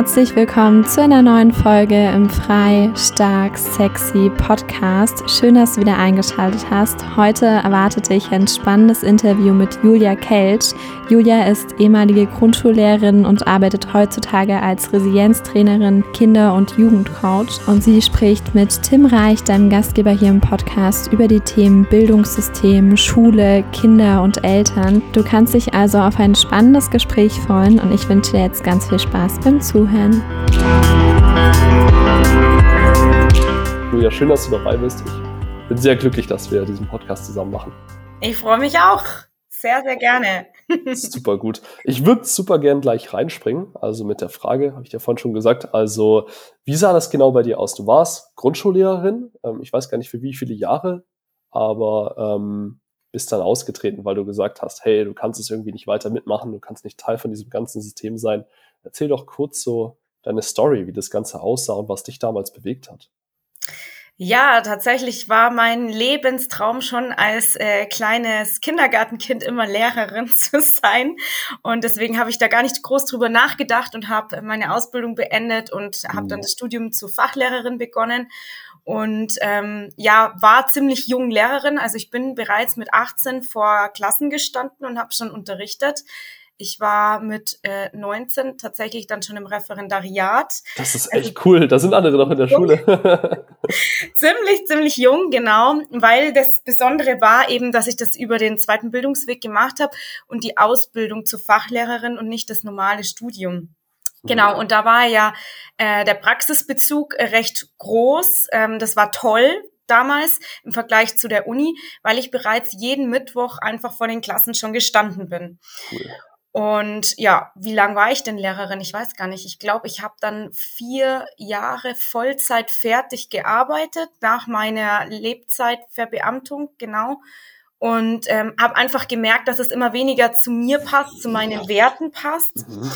Herzlich willkommen zu einer neuen Folge im Frei, Stark, Sexy Podcast. Schön, dass du wieder eingeschaltet hast. Heute erwartet dich ein spannendes Interview mit Julia Kelch. Julia ist ehemalige Grundschullehrerin und arbeitet heutzutage als Resilienztrainerin, Kinder- und Jugendcoach. Und sie spricht mit Tim Reich, deinem Gastgeber hier im Podcast, über die Themen Bildungssystem, Schule, Kinder und Eltern. Du kannst dich also auf ein spannendes Gespräch freuen und ich wünsche dir jetzt ganz viel Spaß beim Zuhören. Julia, schön, dass du dabei bist. Ich bin sehr glücklich, dass wir diesen Podcast zusammen machen. Ich freue mich auch. Sehr, sehr gerne. super gut. Ich würde super gern gleich reinspringen. Also mit der Frage, habe ich dir vorhin schon gesagt. Also, wie sah das genau bei dir aus? Du warst Grundschullehrerin. Ähm, ich weiß gar nicht für wie viele Jahre, aber ähm, bist dann ausgetreten, weil du gesagt hast, hey, du kannst es irgendwie nicht weiter mitmachen, du kannst nicht Teil von diesem ganzen System sein. Erzähl doch kurz so deine Story, wie das Ganze aussah und was dich damals bewegt hat. Ja, tatsächlich war mein Lebenstraum schon als äh, kleines Kindergartenkind immer Lehrerin zu sein. Und deswegen habe ich da gar nicht groß drüber nachgedacht und habe meine Ausbildung beendet und habe dann mhm. das Studium zur Fachlehrerin begonnen. Und ähm, ja, war ziemlich jung Lehrerin. Also ich bin bereits mit 18 vor Klassen gestanden und habe schon unterrichtet. Ich war mit äh, 19 tatsächlich dann schon im Referendariat. Das ist echt also, cool. Da sind andere noch in der Schule. ziemlich, ziemlich jung, genau. Weil das Besondere war eben, dass ich das über den zweiten Bildungsweg gemacht habe und die Ausbildung zur Fachlehrerin und nicht das normale Studium. Genau, und da war ja äh, der Praxisbezug recht groß. Ähm, das war toll, damals im Vergleich zu der Uni, weil ich bereits jeden Mittwoch einfach vor den Klassen schon gestanden bin. Cool. Und ja, wie lang war ich denn Lehrerin? Ich weiß gar nicht. Ich glaube, ich habe dann vier Jahre Vollzeit fertig gearbeitet nach meiner Lebzeitverbeamtung, genau. Und ähm, habe einfach gemerkt, dass es immer weniger zu mir passt, zu meinen Werten passt. Mhm.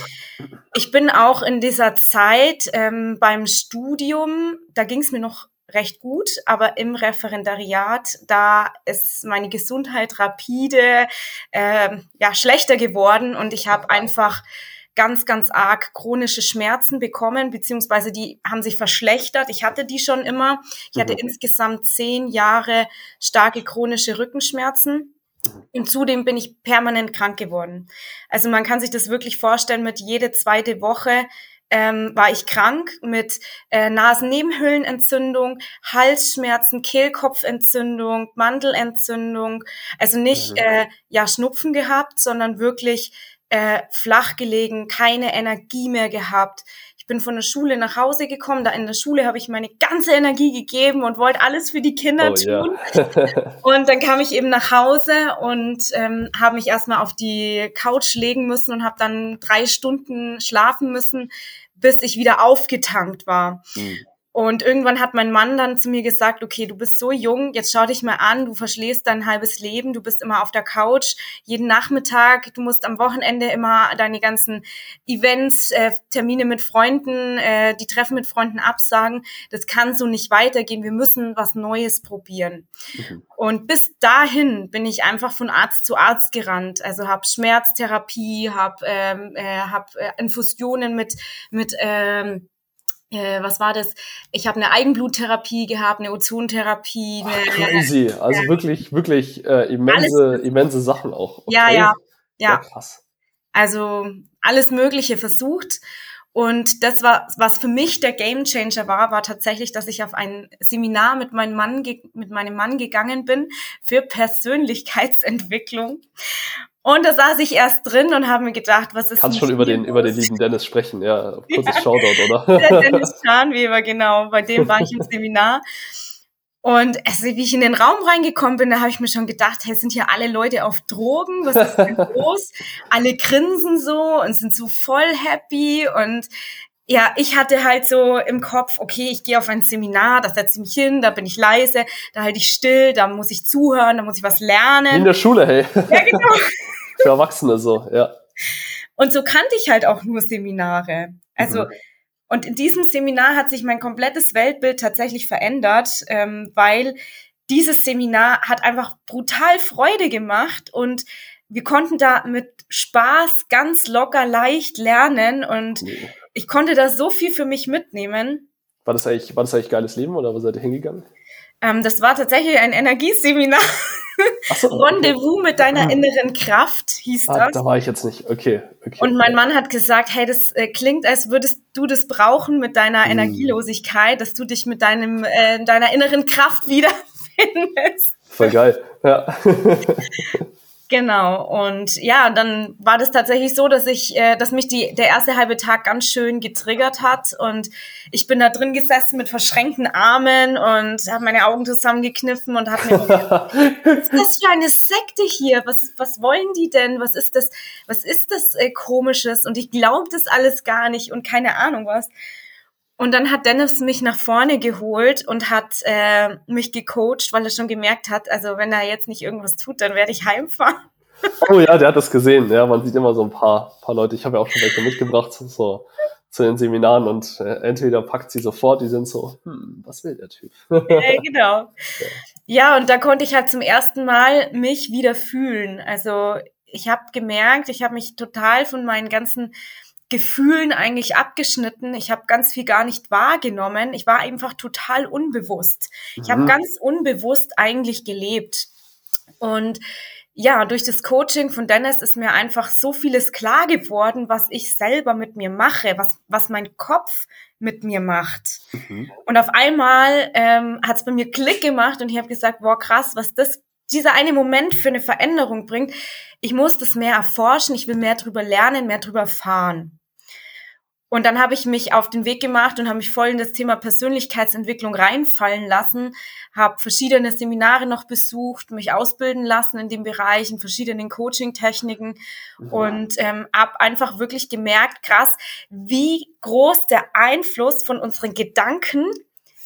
Ich bin auch in dieser Zeit ähm, beim Studium, da ging es mir noch recht gut, aber im Referendariat, da ist meine Gesundheit rapide äh, ja schlechter geworden und ich habe einfach ganz, ganz arg chronische Schmerzen bekommen, beziehungsweise die haben sich verschlechtert. Ich hatte die schon immer. Ich hatte mhm. insgesamt zehn Jahre starke chronische Rückenschmerzen. Mhm. Und zudem bin ich permanent krank geworden. Also man kann sich das wirklich vorstellen, mit jede zweite Woche ähm, war ich krank mit äh, Nasennebenhöhlenentzündung, Halsschmerzen, Kehlkopfentzündung, Mandelentzündung. Also nicht mhm. äh, ja Schnupfen gehabt, sondern wirklich äh, flach gelegen, keine Energie mehr gehabt. Ich bin von der Schule nach Hause gekommen. Da in der Schule habe ich meine ganze Energie gegeben und wollte alles für die Kinder oh, tun. Ja. und dann kam ich eben nach Hause und ähm, habe mich erstmal auf die Couch legen müssen und habe dann drei Stunden schlafen müssen, bis ich wieder aufgetankt war. Mhm. Und irgendwann hat mein Mann dann zu mir gesagt, okay, du bist so jung, jetzt schau dich mal an, du verschläfst dein halbes Leben, du bist immer auf der Couch, jeden Nachmittag, du musst am Wochenende immer deine ganzen Events, äh, Termine mit Freunden, äh, die Treffen mit Freunden absagen. Das kann so nicht weitergehen, wir müssen was Neues probieren. Mhm. Und bis dahin bin ich einfach von Arzt zu Arzt gerannt, also habe Schmerztherapie, habe ähm, äh, hab, äh, Infusionen mit, mit ähm, äh, was war das? Ich habe eine Eigenbluttherapie gehabt, eine Ozontherapie. Eine, crazy, also ja. wirklich, wirklich äh, immense, alles, immense Sachen auch. Okay. Ja, ja, ja. krass. Also alles Mögliche versucht. Und das war, was für mich der Gamechanger war, war tatsächlich, dass ich auf ein Seminar mit meinem Mann, mit meinem Mann gegangen bin für Persönlichkeitsentwicklung. Und da saß ich erst drin und habe mir gedacht, was ist Kannst schon über den, über den lieben Dennis sprechen, ja. Kurzes ja, Shoutout, oder? Der Dennis Scharnweber, genau. Bei dem war ich im Seminar. Und also, wie ich in den Raum reingekommen bin, da habe ich mir schon gedacht, hey, sind hier alle Leute auf Drogen? Was ist denn los? alle grinsen so und sind so voll happy. Und ja, ich hatte halt so im Kopf, okay, ich gehe auf ein Seminar, da setze ich mich hin, da bin ich leise, da halte ich still, da muss ich zuhören, da muss ich was lernen. In der Schule, hey. Ja, genau. Für Erwachsene so, ja. Und so kannte ich halt auch nur Seminare. Also, mhm. und in diesem Seminar hat sich mein komplettes Weltbild tatsächlich verändert, ähm, weil dieses Seminar hat einfach brutal Freude gemacht und wir konnten da mit Spaß ganz locker leicht lernen und ich konnte da so viel für mich mitnehmen. War das eigentlich, war das eigentlich geiles Leben oder wo seid ihr hingegangen? Ähm, das war tatsächlich ein Energieseminar. So, Rendezvous okay. mit deiner ah. inneren Kraft hieß ah, das. Da war ich jetzt nicht. Okay. okay und mein Mann hat gesagt, hey, das äh, klingt, als würdest du das brauchen mit deiner hm. Energielosigkeit, dass du dich mit deinem äh, deiner inneren Kraft wiederfindest. Voll geil. Ja. Genau. Und ja, dann war das tatsächlich so, dass ich, äh, dass mich die, der erste halbe Tag ganz schön getriggert hat. Und ich bin da drin gesessen mit verschränkten Armen und habe meine Augen zusammengekniffen und habe mir gedacht, was ist das für eine Sekte hier? Was, was wollen die denn? Was ist das, was ist das äh, Komisches? Und ich glaube das alles gar nicht und keine Ahnung was. Und dann hat Dennis mich nach vorne geholt und hat äh, mich gecoacht, weil er schon gemerkt hat, also wenn er jetzt nicht irgendwas tut, dann werde ich heimfahren. Oh ja, der hat das gesehen. Ja, man sieht immer so ein paar, paar Leute. Ich habe ja auch schon welche mitgebracht so zu den Seminaren und äh, entweder packt sie sofort, die sind so, hm, was will der Typ? Ja, genau. Ja. ja, und da konnte ich halt zum ersten Mal mich wieder fühlen. Also ich habe gemerkt, ich habe mich total von meinen ganzen Gefühlen eigentlich abgeschnitten. Ich habe ganz viel gar nicht wahrgenommen. Ich war einfach total unbewusst. Ich habe mhm. ganz unbewusst eigentlich gelebt. Und ja, durch das Coaching von Dennis ist mir einfach so vieles klar geworden, was ich selber mit mir mache, was, was mein Kopf mit mir macht. Mhm. Und auf einmal ähm, hat es bei mir Klick gemacht und ich habe gesagt, boah, krass, was das dieser eine Moment für eine Veränderung bringt. Ich muss das mehr erforschen, ich will mehr drüber lernen, mehr drüber fahren. Und dann habe ich mich auf den Weg gemacht und habe mich voll in das Thema Persönlichkeitsentwicklung reinfallen lassen, habe verschiedene Seminare noch besucht, mich ausbilden lassen in dem Bereich, in verschiedenen Coaching-Techniken ja. und ähm, habe einfach wirklich gemerkt, krass, wie groß der Einfluss von unseren Gedanken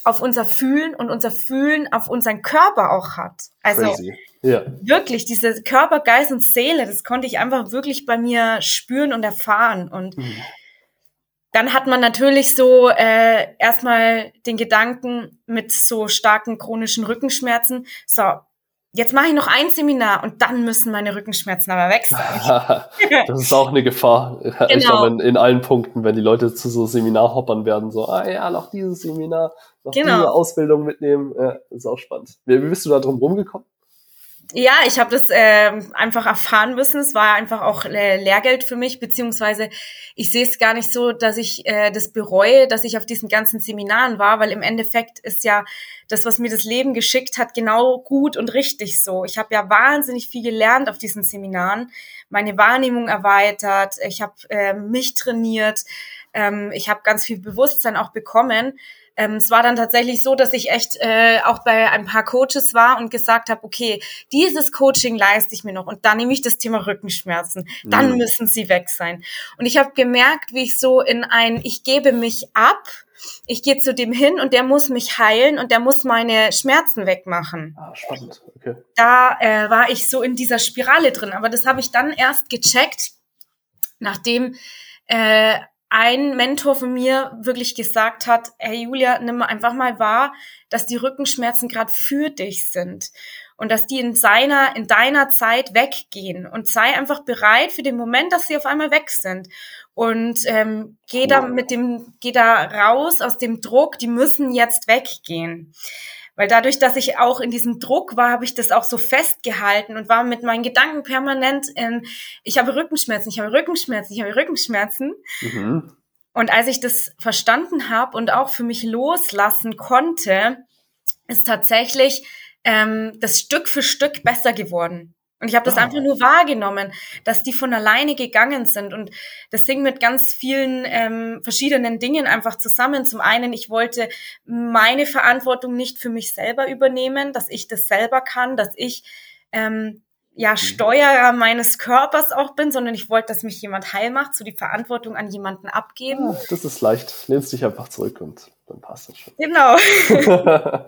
auf unser Fühlen und unser Fühlen auf unseren Körper auch hat. Also ja. wirklich, diese Körper, Geist und Seele, das konnte ich einfach wirklich bei mir spüren und erfahren. Und mhm. dann hat man natürlich so äh, erstmal den Gedanken mit so starken chronischen Rückenschmerzen, so, jetzt mache ich noch ein Seminar und dann müssen meine Rückenschmerzen aber weg sein. das ist auch eine Gefahr. Genau. Ich glaube, in, in, allen Punkten, wenn die Leute zu so Seminarhoppern werden, so, ah ja, noch dieses Seminar, noch genau. diese Ausbildung mitnehmen, ja, ist auch spannend. Wie, wie bist du da drum rumgekommen? Ja, ich habe das äh, einfach erfahren müssen. Es war einfach auch äh, Lehrgeld für mich, beziehungsweise ich sehe es gar nicht so, dass ich äh, das bereue, dass ich auf diesen ganzen Seminaren war, weil im Endeffekt ist ja das, was mir das Leben geschickt hat, genau gut und richtig so. Ich habe ja wahnsinnig viel gelernt auf diesen Seminaren, meine Wahrnehmung erweitert, ich habe äh, mich trainiert, ähm, ich habe ganz viel Bewusstsein auch bekommen ähm, es war dann tatsächlich so, dass ich echt äh, auch bei ein paar Coaches war und gesagt habe, okay, dieses Coaching leiste ich mir noch und dann nehme ich das Thema Rückenschmerzen. Dann mhm. müssen sie weg sein. Und ich habe gemerkt, wie ich so in ein, ich gebe mich ab, ich gehe zu dem hin und der muss mich heilen und der muss meine Schmerzen wegmachen. Ah, spannend. Okay. Da äh, war ich so in dieser Spirale drin, aber das habe ich dann erst gecheckt, nachdem äh, ein Mentor von mir wirklich gesagt hat, hey Julia, nimm einfach mal wahr, dass die Rückenschmerzen gerade für dich sind und dass die in seiner, in deiner Zeit weggehen und sei einfach bereit für den Moment, dass sie auf einmal weg sind und ähm, geh da mit dem, geh da raus aus dem Druck, die müssen jetzt weggehen. Weil dadurch, dass ich auch in diesem Druck war, habe ich das auch so festgehalten und war mit meinen Gedanken permanent in, ich habe Rückenschmerzen, ich habe Rückenschmerzen, ich habe Rückenschmerzen. Mhm. Und als ich das verstanden habe und auch für mich loslassen konnte, ist tatsächlich ähm, das Stück für Stück besser geworden. Und ich habe das oh. einfach nur wahrgenommen, dass die von alleine gegangen sind. Und das hing mit ganz vielen ähm, verschiedenen Dingen einfach zusammen. Zum einen, ich wollte meine Verantwortung nicht für mich selber übernehmen, dass ich das selber kann, dass ich ähm, ja, mhm. Steuerer meines Körpers auch bin, sondern ich wollte, dass mich jemand heil macht, so die Verantwortung an jemanden abgeben. Ja, das ist leicht. Lehnst dich einfach zurück und dann passt das schon. Genau.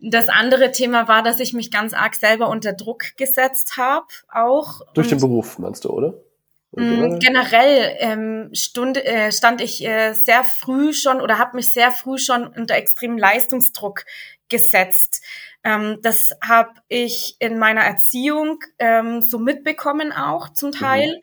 das andere Thema war, dass ich mich ganz arg selber unter Druck gesetzt habe, auch. Durch den Beruf, meinst du, oder? Generell, generell ähm, stund, äh, stand ich äh, sehr früh schon oder habe mich sehr früh schon unter extremen Leistungsdruck gesetzt. Ähm, das habe ich in meiner Erziehung ähm, so mitbekommen auch zum mhm. Teil. Mhm.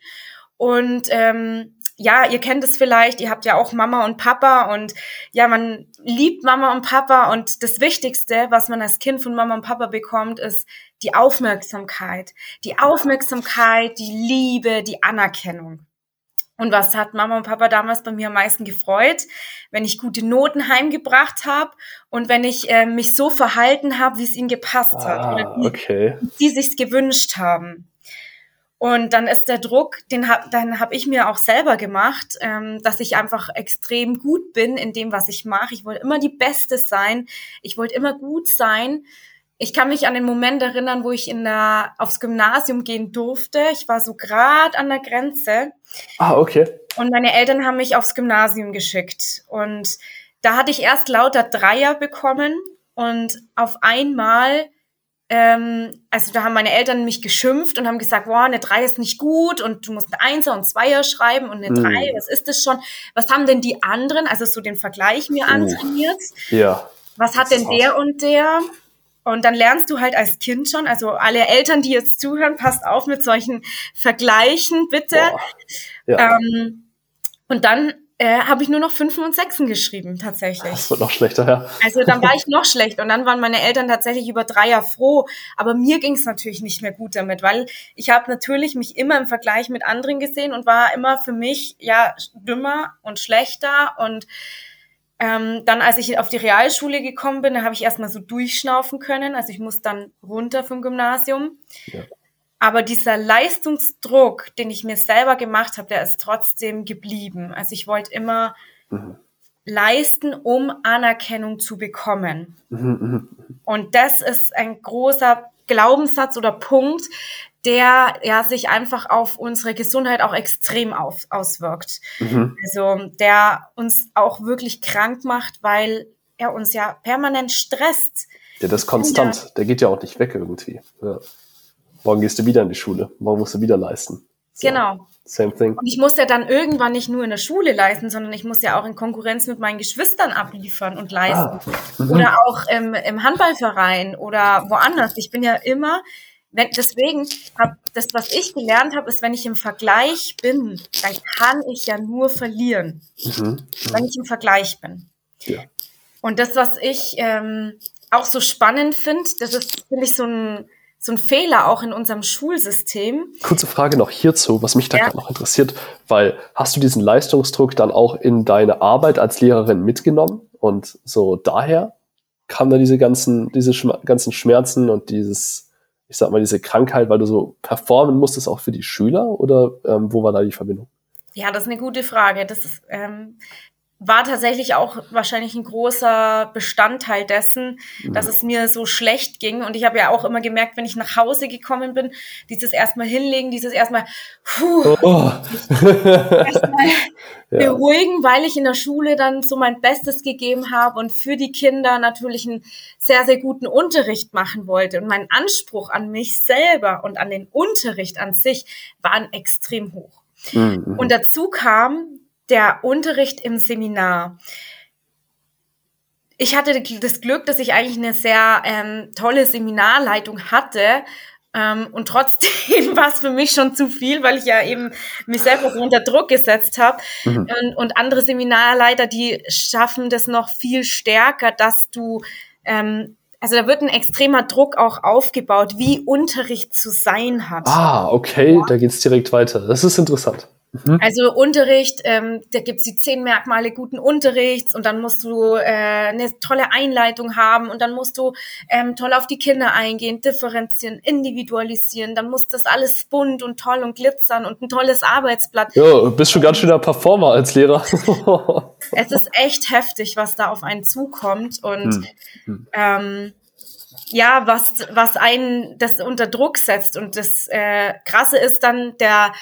Und ähm, ja, ihr kennt es vielleicht, ihr habt ja auch Mama und Papa und ja, man liebt Mama und Papa und das Wichtigste, was man als Kind von Mama und Papa bekommt, ist die Aufmerksamkeit. Die Aufmerksamkeit, die Liebe, die Anerkennung. Und was hat Mama und Papa damals bei mir am meisten gefreut? Wenn ich gute Noten heimgebracht habe und wenn ich äh, mich so verhalten habe, wie es ihnen gepasst ah, hat oder wie okay. sie sich gewünscht haben. Und dann ist der Druck, den hab, dann habe ich mir auch selber gemacht, ähm, dass ich einfach extrem gut bin in dem, was ich mache. Ich wollte immer die Beste sein. Ich wollte immer gut sein. Ich kann mich an den Moment erinnern, wo ich in der, aufs Gymnasium gehen durfte. Ich war so gerade an der Grenze. Ah, okay. Und meine Eltern haben mich aufs Gymnasium geschickt. Und da hatte ich erst lauter Dreier bekommen. Und auf einmal ähm, also da haben meine Eltern mich geschimpft und haben gesagt, boah, eine 3 ist nicht gut und du musst ein Einser und Zweier schreiben und eine 3, mm. was ist das schon? Was haben denn die anderen, also so den Vergleich mir antrainiert? Ja. Was hat denn der und der? Und dann lernst du halt als Kind schon, also alle Eltern, die jetzt zuhören, passt auf mit solchen Vergleichen, bitte. Ja. Ähm, und dann äh, habe ich nur noch Fünfen und Sechsen geschrieben, tatsächlich. Das wird noch schlechter, ja. Also dann war ich noch schlecht und dann waren meine Eltern tatsächlich über Dreier froh. Aber mir ging es natürlich nicht mehr gut damit, weil ich habe natürlich mich immer im Vergleich mit anderen gesehen und war immer für mich ja dümmer und schlechter und ähm, dann, als ich auf die Realschule gekommen bin, da habe ich erstmal so durchschnaufen können. Also ich muss dann runter vom Gymnasium. Ja. Aber dieser Leistungsdruck, den ich mir selber gemacht habe, der ist trotzdem geblieben. Also ich wollte immer mhm. leisten, um Anerkennung zu bekommen. Mhm, mhm. Und das ist ein großer Glaubenssatz oder Punkt, der ja sich einfach auf unsere Gesundheit auch extrem auf, auswirkt. Mhm. Also der uns auch wirklich krank macht, weil er uns ja permanent stresst. Ja, das ist konstant. Der geht ja auch nicht weg irgendwie. Ja. Morgen gehst du wieder in die Schule. Morgen musst du wieder leisten. So, genau. Same thing. Und ich muss ja dann irgendwann nicht nur in der Schule leisten, sondern ich muss ja auch in Konkurrenz mit meinen Geschwistern abliefern und leisten. Ah. Mhm. Oder auch im, im Handballverein oder woanders. Ich bin ja immer, wenn, deswegen hab das, was ich gelernt habe, ist, wenn ich im Vergleich bin, dann kann ich ja nur verlieren. Mhm. Mhm. Wenn ich im Vergleich bin. Ja. Und das, was ich ähm, auch so spannend finde, das ist, finde ich, so ein so ein Fehler auch in unserem Schulsystem. Kurze Frage noch hierzu, was mich da ja. gerade noch interessiert, weil hast du diesen Leistungsdruck dann auch in deine Arbeit als Lehrerin mitgenommen und so daher kam da diese ganzen, diese Schma ganzen Schmerzen und dieses, ich sag mal, diese Krankheit, weil du so performen musstest auch für die Schüler oder ähm, wo war da die Verbindung? Ja, das ist eine gute Frage. Das ist, ähm, war tatsächlich auch wahrscheinlich ein großer Bestandteil dessen, mhm. dass es mir so schlecht ging. Und ich habe ja auch immer gemerkt, wenn ich nach Hause gekommen bin, dieses erstmal hinlegen, dieses erstmal, puh, oh. erstmal ja. beruhigen, weil ich in der Schule dann so mein Bestes gegeben habe und für die Kinder natürlich einen sehr, sehr guten Unterricht machen wollte. Und mein Anspruch an mich selber und an den Unterricht an sich waren extrem hoch. Mhm. Und dazu kam, der Unterricht im Seminar. Ich hatte das Glück, dass ich eigentlich eine sehr ähm, tolle Seminarleitung hatte. Ähm, und trotzdem war es für mich schon zu viel, weil ich ja eben mich selber so unter Druck gesetzt habe. Mhm. Und, und, andere Seminarleiter, die schaffen das noch viel stärker, dass du ähm, also da wird ein extremer Druck auch aufgebaut, wie Unterricht zu sein hat. Ah, okay, ja. da geht's direkt weiter. Das ist interessant. Mhm. Also Unterricht, ähm, da gibt's die zehn Merkmale guten Unterrichts und dann musst du äh, eine tolle Einleitung haben und dann musst du ähm, toll auf die Kinder eingehen, differenzieren, individualisieren, dann muss das alles bunt und toll und glitzern und ein tolles Arbeitsblatt. Ja, du bist schon ganz schöner Performer als Lehrer. es ist echt heftig, was da auf einen zukommt und hm. ähm, ja, was, was einen das unter Druck setzt. Und das äh, Krasse ist dann, der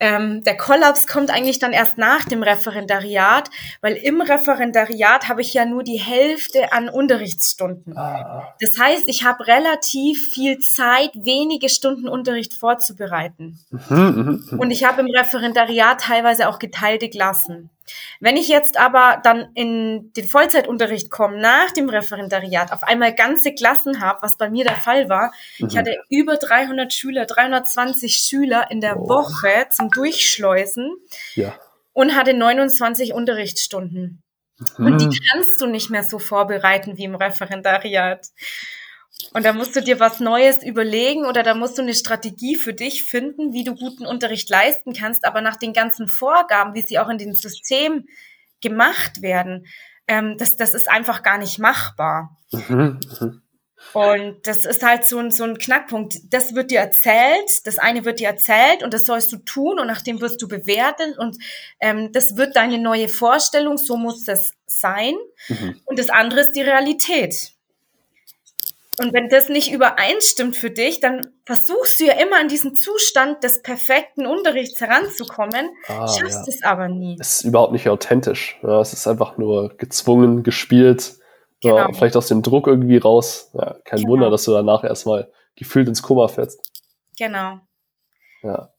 ähm, der Kollaps kommt eigentlich dann erst nach dem Referendariat, weil im Referendariat habe ich ja nur die Hälfte an Unterrichtsstunden. Ah. Das heißt, ich habe relativ viel Zeit, wenige Stunden Unterricht vorzubereiten. Mhm, mhm, mhm. Und ich habe im Referendariat teilweise auch geteilte Klassen. Wenn ich jetzt aber dann in den Vollzeitunterricht komme, nach dem Referendariat, auf einmal ganze Klassen habe, was bei mir der Fall war, mhm. ich hatte über 300 Schüler, 320 Schüler in der oh. Woche zum Durchschleusen. Ja. und hatte 29 Unterrichtsstunden. Mhm. Und die mhm. kannst du nicht mehr so vorbereiten wie im Referendariat. Und da musst du dir was Neues überlegen oder da musst du eine Strategie für dich finden, wie du guten Unterricht leisten kannst. Aber nach den ganzen Vorgaben, wie sie auch in dem System gemacht werden, ähm, das, das ist einfach gar nicht machbar. Mhm, mhm. Und das ist halt so ein, so ein Knackpunkt. Das wird dir erzählt, das eine wird dir erzählt und das sollst du tun und nachdem wirst du bewertet und ähm, das wird deine neue Vorstellung, so muss das sein. Mhm. Und das andere ist die Realität. Und wenn das nicht übereinstimmt für dich, dann versuchst du ja immer an diesen Zustand des perfekten Unterrichts heranzukommen, ah, schaffst ja. es aber nie. Es ist überhaupt nicht authentisch. Ja, es ist einfach nur gezwungen, gespielt, genau. ja, vielleicht aus dem Druck irgendwie raus. Kein genau. Wunder, dass du danach erstmal gefühlt ins Koma fällst. Genau. Ja.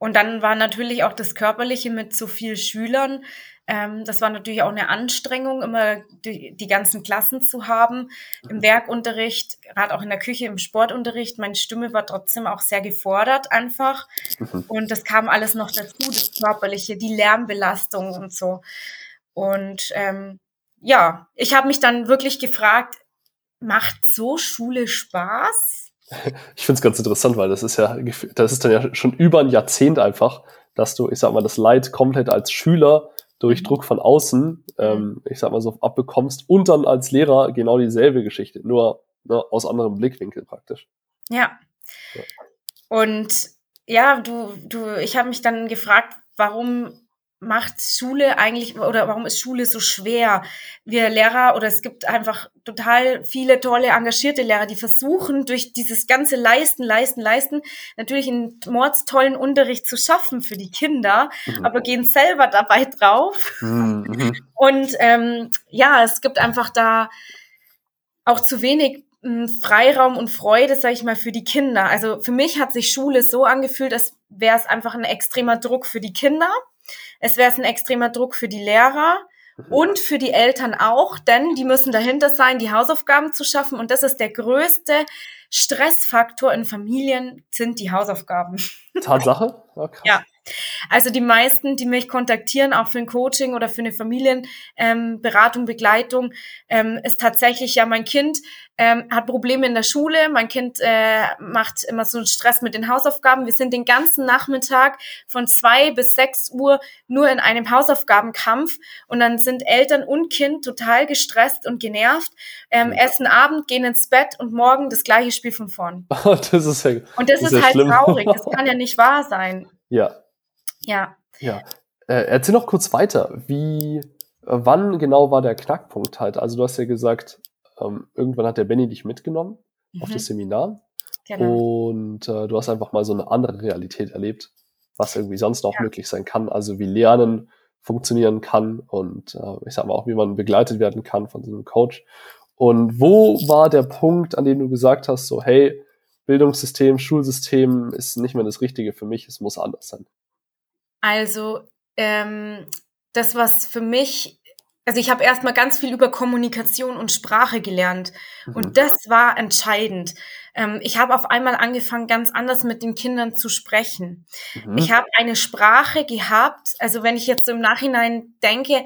Und dann war natürlich auch das Körperliche mit so vielen Schülern. Ähm, das war natürlich auch eine Anstrengung, immer die, die ganzen Klassen zu haben. Im mhm. Werkunterricht, gerade auch in der Küche, im Sportunterricht, meine Stimme war trotzdem auch sehr gefordert einfach. Mhm. Und das kam alles noch dazu, das Körperliche, die Lärmbelastung und so. Und ähm, ja, ich habe mich dann wirklich gefragt, macht so Schule Spaß? Ich finde es ganz interessant, weil das ist ja, das ist dann ja schon über ein Jahrzehnt einfach, dass du, ich sag mal, das Leid komplett als Schüler durch mhm. Druck von außen, ähm, ich sag mal so, abbekommst und dann als Lehrer genau dieselbe Geschichte, nur ne, aus anderem Blickwinkel praktisch. Ja. ja. Und ja, du, du, ich habe mich dann gefragt, warum macht Schule eigentlich oder warum ist Schule so schwer? Wir Lehrer oder es gibt einfach total viele tolle engagierte Lehrer, die versuchen durch dieses ganze Leisten, Leisten, Leisten natürlich einen mordstollen Unterricht zu schaffen für die Kinder, mhm. aber gehen selber dabei drauf. Mhm. mhm. Und ähm, ja, es gibt einfach da auch zu wenig hm, Freiraum und Freude, sage ich mal, für die Kinder. Also für mich hat sich Schule so angefühlt, als wäre es einfach ein extremer Druck für die Kinder es wäre ein extremer Druck für die Lehrer mhm. und für die Eltern auch, denn die müssen dahinter sein, die Hausaufgaben zu schaffen. Und das ist der größte Stressfaktor in Familien, sind die Hausaufgaben. Tatsache? Oh, ja. Also die meisten, die mich kontaktieren, auch für ein Coaching oder für eine Familienberatung, ähm, Begleitung, ähm, ist tatsächlich ja mein Kind ähm, hat Probleme in der Schule, mein Kind äh, macht immer so einen Stress mit den Hausaufgaben. Wir sind den ganzen Nachmittag von zwei bis sechs Uhr nur in einem Hausaufgabenkampf und dann sind Eltern und Kind total gestresst und genervt, ähm, essen Abend, gehen ins Bett und morgen das gleiche Spiel von vorn. das ist ja, und das, das ist, ist halt schlimm. traurig. Das kann ja nicht wahr sein. Ja. Ja. Ja. Äh, erzähl noch kurz weiter. Wie, äh, wann genau war der Knackpunkt halt? Also du hast ja gesagt, ähm, irgendwann hat der Benny dich mitgenommen mhm. auf das Seminar. Genau. Und äh, du hast einfach mal so eine andere Realität erlebt, was irgendwie sonst noch ja. möglich sein kann. Also wie Lernen funktionieren kann und äh, ich sag mal auch, wie man begleitet werden kann von so einem Coach. Und wo war der Punkt, an dem du gesagt hast, so, hey, Bildungssystem, Schulsystem ist nicht mehr das Richtige für mich, es muss anders sein? Also, ähm, das, was für mich also ich habe erstmal ganz viel über Kommunikation und Sprache gelernt. Mhm. Und das war entscheidend. Ähm, ich habe auf einmal angefangen, ganz anders mit den Kindern zu sprechen. Mhm. Ich habe eine Sprache gehabt, also wenn ich jetzt so im Nachhinein denke,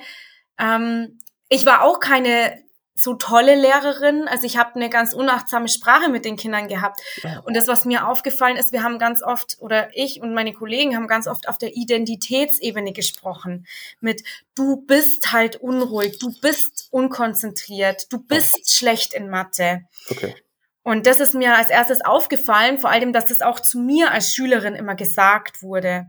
ähm, ich war auch keine so tolle Lehrerin. Also ich habe eine ganz unachtsame Sprache mit den Kindern gehabt. Und das, was mir aufgefallen ist, wir haben ganz oft, oder ich und meine Kollegen haben ganz oft auf der Identitätsebene gesprochen. Mit du bist halt unruhig, du bist unkonzentriert, du bist oh. schlecht in Mathe. Okay. Und das ist mir als erstes aufgefallen, vor allem, dass das auch zu mir als Schülerin immer gesagt wurde.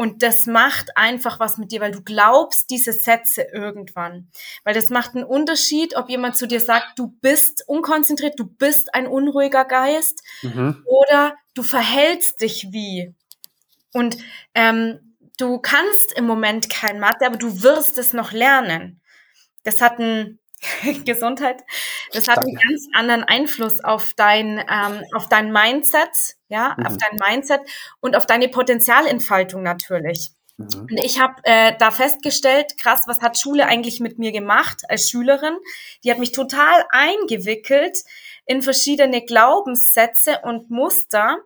Und das macht einfach was mit dir, weil du glaubst diese Sätze irgendwann. Weil das macht einen Unterschied, ob jemand zu dir sagt, du bist unkonzentriert, du bist ein unruhiger Geist mhm. oder du verhältst dich wie. Und ähm, du kannst im Moment kein Mathe, aber du wirst es noch lernen. Das hat einen Gesundheit. Das hat Danke. einen ganz anderen Einfluss auf dein, ähm, auf dein Mindset, ja, mhm. auf dein Mindset und auf deine Potenzialentfaltung natürlich. Mhm. Und ich habe äh, da festgestellt, krass, was hat Schule eigentlich mit mir gemacht als Schülerin? Die hat mich total eingewickelt in verschiedene Glaubenssätze und Muster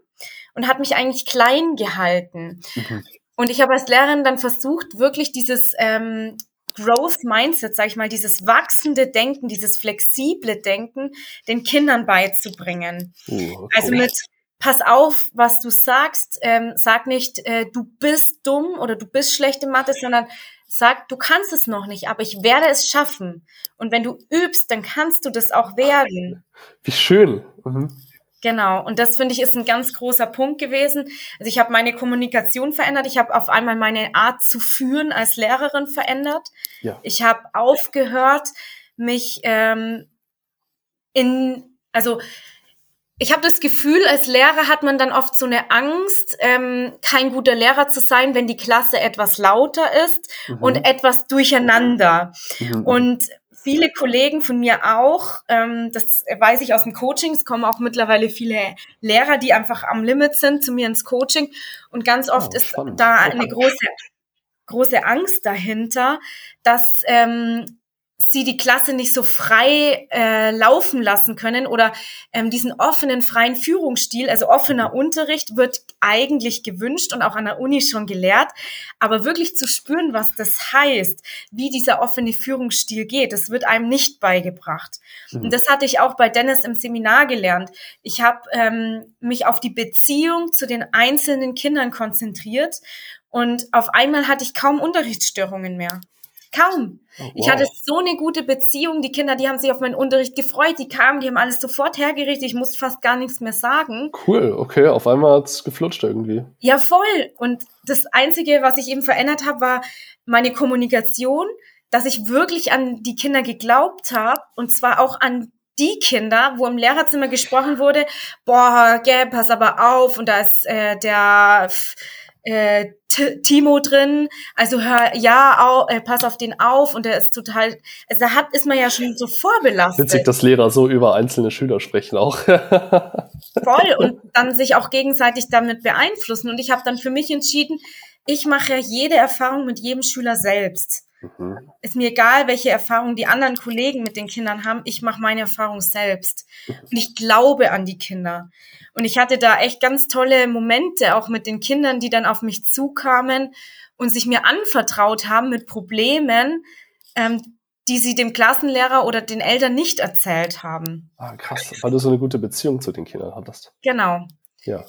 und hat mich eigentlich klein gehalten. Mhm. Und ich habe als Lehrerin dann versucht, wirklich dieses ähm, Growth Mindset, sag ich mal, dieses wachsende Denken, dieses flexible Denken den Kindern beizubringen. Uh, Also mit pass auf, was du sagst, ähm, sag nicht, äh, du bist dumm oder du bist schlecht in Mathe, sondern sag, du kannst es noch nicht, aber ich werde es schaffen. Und wenn du übst, dann kannst du das auch werden. Wie schön. Mhm. Genau, und das finde ich ist ein ganz großer Punkt gewesen. Also ich habe meine Kommunikation verändert, ich habe auf einmal meine Art zu führen als Lehrerin verändert. Ja. Ich habe aufgehört, mich ähm, in, also ich habe das Gefühl, als Lehrer hat man dann oft so eine Angst, ähm, kein guter Lehrer zu sein, wenn die Klasse etwas lauter ist mhm. und etwas durcheinander. Mhm. Und viele Kollegen von mir auch, ähm, das weiß ich aus dem Coaching, es kommen auch mittlerweile viele Lehrer, die einfach am Limit sind, zu mir ins Coaching. Und ganz oft oh, ist da eine große, große Angst dahinter, dass ähm, sie die Klasse nicht so frei äh, laufen lassen können oder ähm, diesen offenen, freien Führungsstil, also offener. Unterricht wird eigentlich gewünscht und auch an der Uni schon gelehrt, aber wirklich zu spüren, was das heißt, wie dieser offene Führungsstil geht, das wird einem nicht beigebracht. Mhm. Und das hatte ich auch bei Dennis im Seminar gelernt. Ich habe ähm, mich auf die Beziehung zu den einzelnen Kindern konzentriert und auf einmal hatte ich kaum Unterrichtsstörungen mehr. Kaum. Oh, wow. Ich hatte so eine gute Beziehung. Die Kinder, die haben sich auf meinen Unterricht gefreut. Die kamen, die haben alles sofort hergerichtet. Ich musste fast gar nichts mehr sagen. Cool, okay. Auf einmal hat's geflutscht irgendwie. Ja, voll. Und das Einzige, was ich eben verändert habe, war meine Kommunikation, dass ich wirklich an die Kinder geglaubt habe. Und zwar auch an die Kinder, wo im Lehrerzimmer gesprochen wurde, boah, gell, pass aber auf. Und da ist äh, der äh, Timo drin, also hör, ja, au, äh, pass auf den auf und der ist total, also da hat, ist man ja schon so vorbelastet. Witzig, dass Lehrer so über einzelne Schüler sprechen auch. Voll und dann sich auch gegenseitig damit beeinflussen und ich habe dann für mich entschieden, ich mache jede Erfahrung mit jedem Schüler selbst. Mhm. Ist mir egal, welche Erfahrungen die anderen Kollegen mit den Kindern haben, ich mache meine Erfahrung selbst. Und ich glaube an die Kinder. Und ich hatte da echt ganz tolle Momente, auch mit den Kindern, die dann auf mich zukamen und sich mir anvertraut haben mit Problemen, ähm, die sie dem Klassenlehrer oder den Eltern nicht erzählt haben. Ah, krass, weil du so eine gute Beziehung zu den Kindern hattest. Genau. Ja.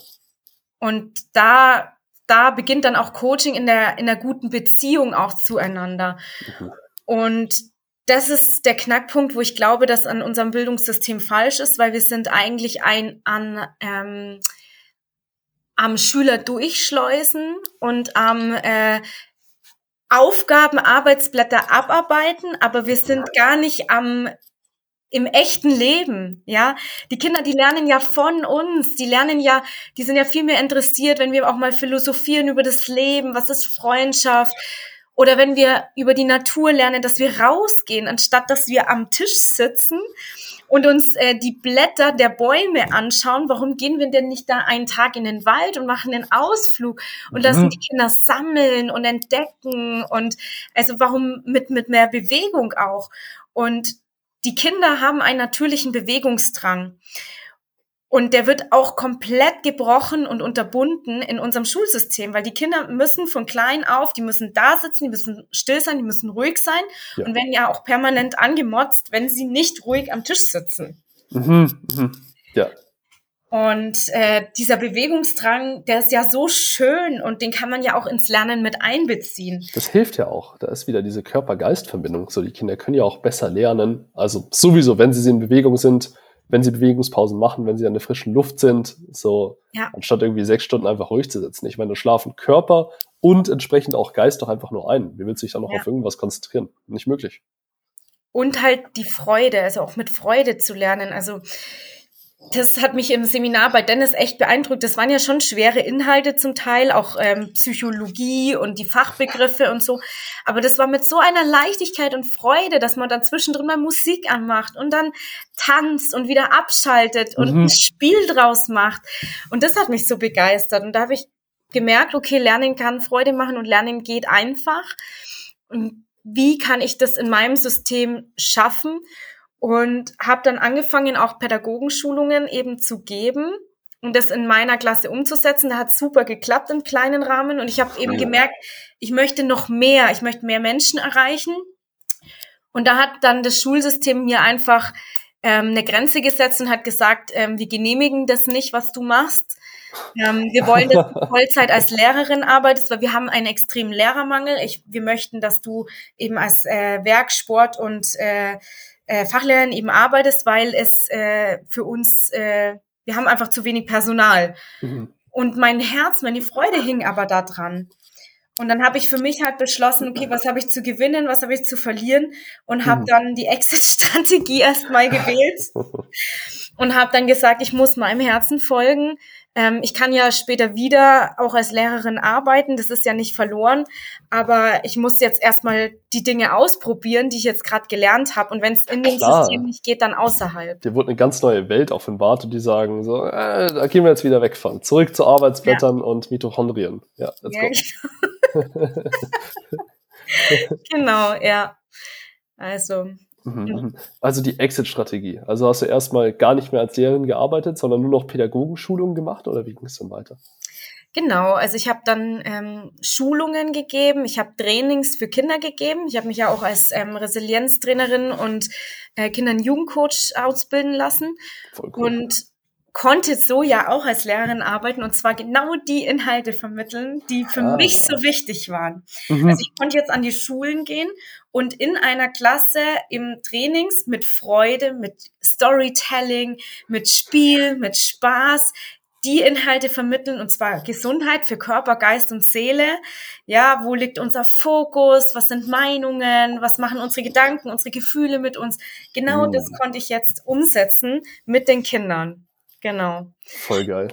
Und da, da beginnt dann auch Coaching in der, in der guten Beziehung auch zueinander. Mhm. Und das ist der Knackpunkt, wo ich glaube, dass an unserem Bildungssystem falsch ist, weil wir sind eigentlich ein an ähm, am Schüler durchschleusen und am äh, Aufgaben, Arbeitsblätter abarbeiten, aber wir sind gar nicht am im echten Leben, ja. Die Kinder, die lernen ja von uns, die lernen ja, die sind ja viel mehr interessiert, wenn wir auch mal philosophieren über das Leben, was ist Freundschaft, oder wenn wir über die Natur lernen, dass wir rausgehen, anstatt dass wir am Tisch sitzen und uns äh, die Blätter der Bäume anschauen. Warum gehen wir denn nicht da einen Tag in den Wald und machen einen Ausflug und mhm. lassen die Kinder sammeln und entdecken und also warum mit, mit mehr Bewegung auch? Und die Kinder haben einen natürlichen Bewegungsdrang. Und der wird auch komplett gebrochen und unterbunden in unserem Schulsystem, weil die Kinder müssen von klein auf, die müssen da sitzen, die müssen still sein, die müssen ruhig sein ja. und werden ja auch permanent angemotzt, wenn sie nicht ruhig am Tisch sitzen. Mhm, mhm. Ja. Und äh, dieser Bewegungsdrang, der ist ja so schön und den kann man ja auch ins Lernen mit einbeziehen. Das hilft ja auch. Da ist wieder diese Körper-Geist-Verbindung. So, die Kinder können ja auch besser lernen. Also sowieso, wenn sie in Bewegung sind, wenn sie Bewegungspausen machen, wenn sie an der frischen Luft sind, so ja. anstatt irgendwie sechs Stunden einfach ruhig zu sitzen. Ich meine, schlafen Körper und entsprechend auch Geist doch einfach nur ein. Wie willst du dich dann noch ja. auf irgendwas konzentrieren? Nicht möglich. Und halt die Freude, also auch mit Freude zu lernen. Also das hat mich im Seminar bei Dennis echt beeindruckt. Das waren ja schon schwere Inhalte zum Teil, auch ähm, Psychologie und die Fachbegriffe und so. Aber das war mit so einer Leichtigkeit und Freude, dass man dann zwischendrin mal Musik anmacht und dann tanzt und wieder abschaltet und mhm. ein Spiel draus macht. Und das hat mich so begeistert. Und da habe ich gemerkt, okay, Lernen kann Freude machen und Lernen geht einfach. Und wie kann ich das in meinem System schaffen? Und habe dann angefangen, auch Pädagogenschulungen eben zu geben und das in meiner Klasse umzusetzen. Da hat super geklappt im kleinen Rahmen und ich habe eben gemerkt, ich möchte noch mehr, ich möchte mehr Menschen erreichen. Und da hat dann das Schulsystem mir einfach ähm, eine Grenze gesetzt und hat gesagt, ähm, wir genehmigen das nicht, was du machst. Ähm, wir wollen, dass du Vollzeit als Lehrerin arbeitest, weil wir haben einen extremen Lehrermangel. Ich, wir möchten, dass du eben als äh, Werk, Sport und äh, äh, Fachlehrerin eben arbeitest, weil es äh, für uns, äh, wir haben einfach zu wenig Personal. Mhm. Und mein Herz, meine Freude hing aber da dran. Und dann habe ich für mich halt beschlossen, okay, was habe ich zu gewinnen, was habe ich zu verlieren und habe mhm. dann die Exit-Strategie erstmal gewählt und habe dann gesagt, ich muss meinem Herzen folgen. Ähm, ich kann ja später wieder auch als Lehrerin arbeiten, das ist ja nicht verloren, aber ich muss jetzt erstmal die Dinge ausprobieren, die ich jetzt gerade gelernt habe und wenn es in dem Klar. System nicht geht, dann außerhalb. Dir wurde eine ganz neue Welt offenbart und die sagen so, äh, da gehen wir jetzt wieder weg von, zurück zu Arbeitsblättern ja. und Mitochondrien. Ja, let's ja, go. Genau. genau, ja. Also, Mhm, mhm. Also die Exit-Strategie. Also hast du erstmal gar nicht mehr als Lehrerin gearbeitet, sondern nur noch Pädagogenschulungen gemacht oder wie ging es dann weiter? Genau, also ich habe dann ähm, Schulungen gegeben, ich habe Trainings für Kinder gegeben. Ich habe mich ja auch als ähm, Resilienztrainerin und äh, Kinder- und Jugendcoach ausbilden lassen. Cool. Und konnte so ja auch als Lehrerin arbeiten und zwar genau die Inhalte vermitteln, die für ah. mich so wichtig waren. Mhm. Also ich konnte jetzt an die Schulen gehen und in einer Klasse im Trainings mit Freude, mit Storytelling, mit Spiel, mit Spaß die Inhalte vermitteln und zwar Gesundheit für Körper, Geist und Seele. Ja, wo liegt unser Fokus? Was sind Meinungen? Was machen unsere Gedanken, unsere Gefühle mit uns? Genau mhm. das konnte ich jetzt umsetzen mit den Kindern. Genau. Voll geil.